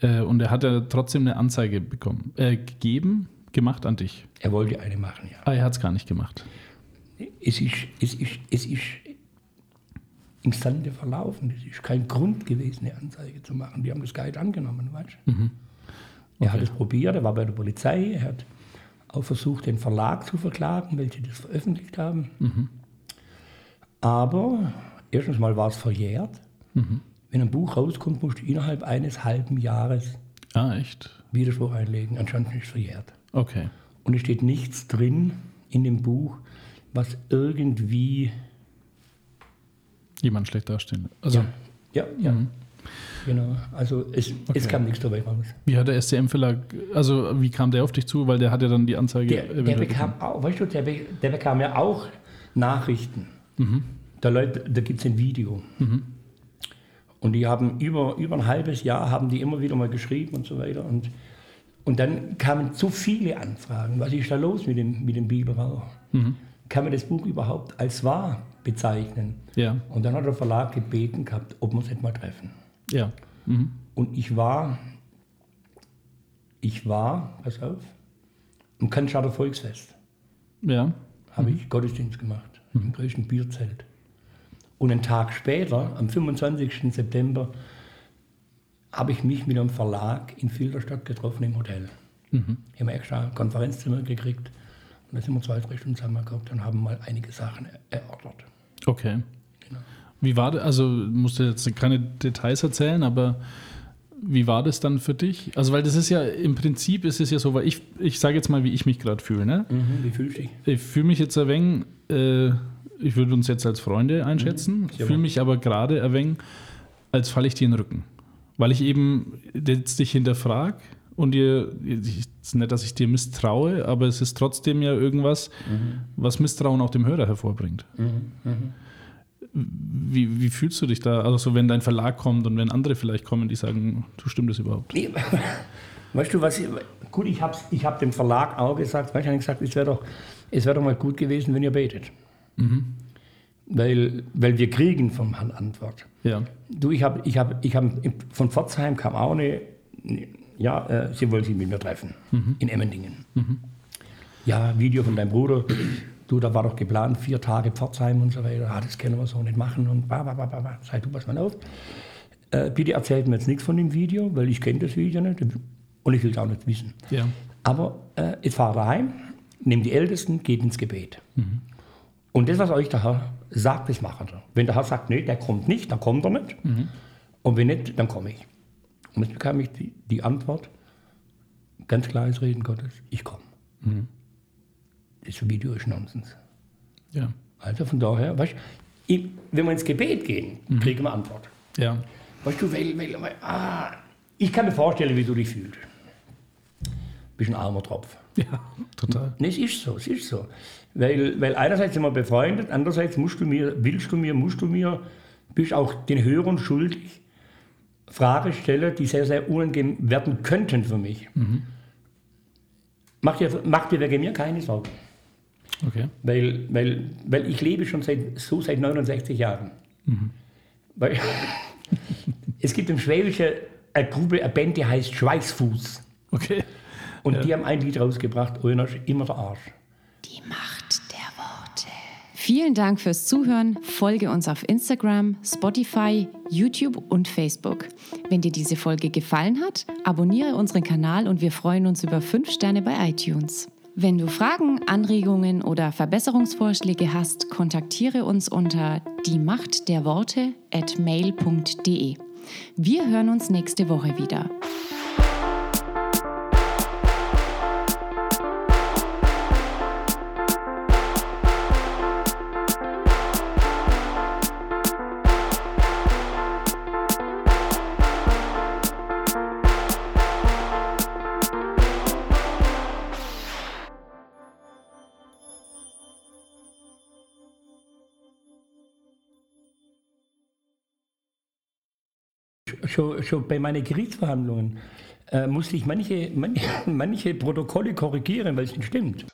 Äh, und er hat ja trotzdem eine Anzeige bekommen, äh, gegeben, gemacht an dich. Er wollte eine machen, ja. Ah, er hat es gar nicht gemacht. Es ist, es ist, es ist im Sande verlaufen. Es ist kein Grund gewesen, eine Anzeige zu machen. Die haben das Geld angenommen, weißt du. Er hat es probiert, er war bei der Polizei, er hat auch versucht, den Verlag zu verklagen, weil sie das veröffentlicht haben. Aber erstens mal war es verjährt. Wenn ein Buch rauskommt, musst du innerhalb eines halben Jahres Ah? Widerspruch einlegen. Anscheinend ist es verjährt. Okay. Und es steht nichts drin in dem Buch, was irgendwie. Jemand schlecht dastehen. Also, Ja, ja. Genau. Also es, es kam nichts dabei raus. wie hat der SCM-Verlag, also wie kam der auf dich zu? Weil der hat ja dann die Anzeige. Der, der bekam auch, weißt du, der, der bekam ja auch Nachrichten. Da, Leute, da gibt es ein Video. Und die haben über, über ein halbes Jahr haben die immer wieder mal geschrieben und so weiter. Und, und dann kamen zu viele Anfragen. Was ist da los mit dem, mit dem Bibelrauch? Kann man das Buch überhaupt als wahr bezeichnen? Ja, Und dann hat der Verlag gebeten gehabt, ob wir uns nicht mal treffen. ja. Mhm. Und ich war, ich war, pass auf, im Cannstatter Volksfest Ja. habe ich Gottesdienst gemacht, im größten Bierzelt. Und einen Tag später, am 25. September, habe ich mich mit einem Verlag in Filderstadt getroffen im Hotel. Mhm. Ich habe extra ein Konferenzzimmer gekriegt und da sind wir zwei, drei Stunden zusammengeguckt und haben mal einige Sachen er- erörtert. Okay. Genau. Wie war das, also musst du jetzt keine Details erzählen, aber wie war das dann für dich? Also, weil das ist ja im Prinzip ist es ja so, weil ich, ich sage jetzt mal, wie ich mich gerade fühle. Ne? Wie fühlst du dich? Ich fühle mich jetzt ein wenig, äh, ich würde uns jetzt als Freunde einschätzen, Ja, fühle mich aber gerade ein wenig, als falle ich dir in den Rücken. Weil ich eben jetzt dich hinterfrage und dir, es ist nicht, dass ich dir misstraue, aber es ist trotzdem ja irgendwas, was Misstrauen auch dem Hörer hervorbringt. Wie, wie fühlst du dich da? Also, so, wenn dein Verlag kommt und wenn andere vielleicht kommen, die sagen, du stimmt das überhaupt? Weißt du was? ich- Gut, ich habe ich hab dem Verlag auch gesagt, du, ich gesagt, es wäre doch, es wär doch mal gut gewesen, wenn ihr betet. Weil, weil wir kriegen vom Herrn Antwort. Ja. Du, ich habe, ich habe, ich habe, von Pforzheim kam auch eine, ja, äh, sie wollen sich mit mir treffen, in Emmendingen. Ja, Video von deinem Bruder. Du, da war doch geplant, vier Tage Pforzheim und so weiter. Ah, das können wir so nicht machen und ba, ba, ba, ba. Sei du, pass mal auf. Äh, bitte erzählt mir jetzt nichts von dem Video, weil ich kenne das Video nicht und ich will es auch nicht wissen. Ja. Aber äh, jetzt fahrt daheim, nehmt die Ältesten, geht ins Gebet. Und das, was euch der Herr sagt, das machen wir. Wenn der Herr sagt, nee, der kommt nicht, dann kommt er nicht. Und wenn nicht, dann komme ich. Und jetzt bekam ich die, die Antwort, ganz klares Reden Gottes, ich komme. Das Video ist Nonsens. Ja. Also von daher, weißt, ich, wenn wir ins Gebet gehen, kriegen wir Antwort. Ja. Weißt du, weil, weil, weil ah, ich kann mir vorstellen, wie du dich fühlst. Bist ein armer Tropf. Ja, total. Nee, es ist so, es ist so. Weil, weil einerseits sind wir befreundet, andererseits musst du mir, willst du mir, musst du mir, bist auch den Hörern schuldig, Fragen stellen, die sehr, sehr unangenehm werden könnten für mich. Mach, dir, mach dir wegen mir keine Sorgen. Okay. Weil, weil, weil ich lebe schon seit, so seit 69 Jahren. Weil, es gibt im Schwäbischen eine Gruppe, eine Band, die heißt Schweißfuß. Okay. Und die haben ein Lied rausgebracht, ist immer der Arsch. Die Worte. Vielen Dank fürs Zuhören. Folge uns auf Instagram, Spotify, YouTube und Facebook. Wenn dir diese Folge gefallen hat, abonniere unseren Kanal und wir freuen uns über 5 Sterne bei iTunes. Wenn du Fragen, Anregungen oder Verbesserungsvorschläge hast, kontaktiere uns unter die Macht der Worte at mail.de. Wir hören uns nächste Woche wieder. Schon, schon bei meinen Gerichtsverhandlungen äh, musste ich manche, manche, manche Protokolle korrigieren, weil es nicht stimmt.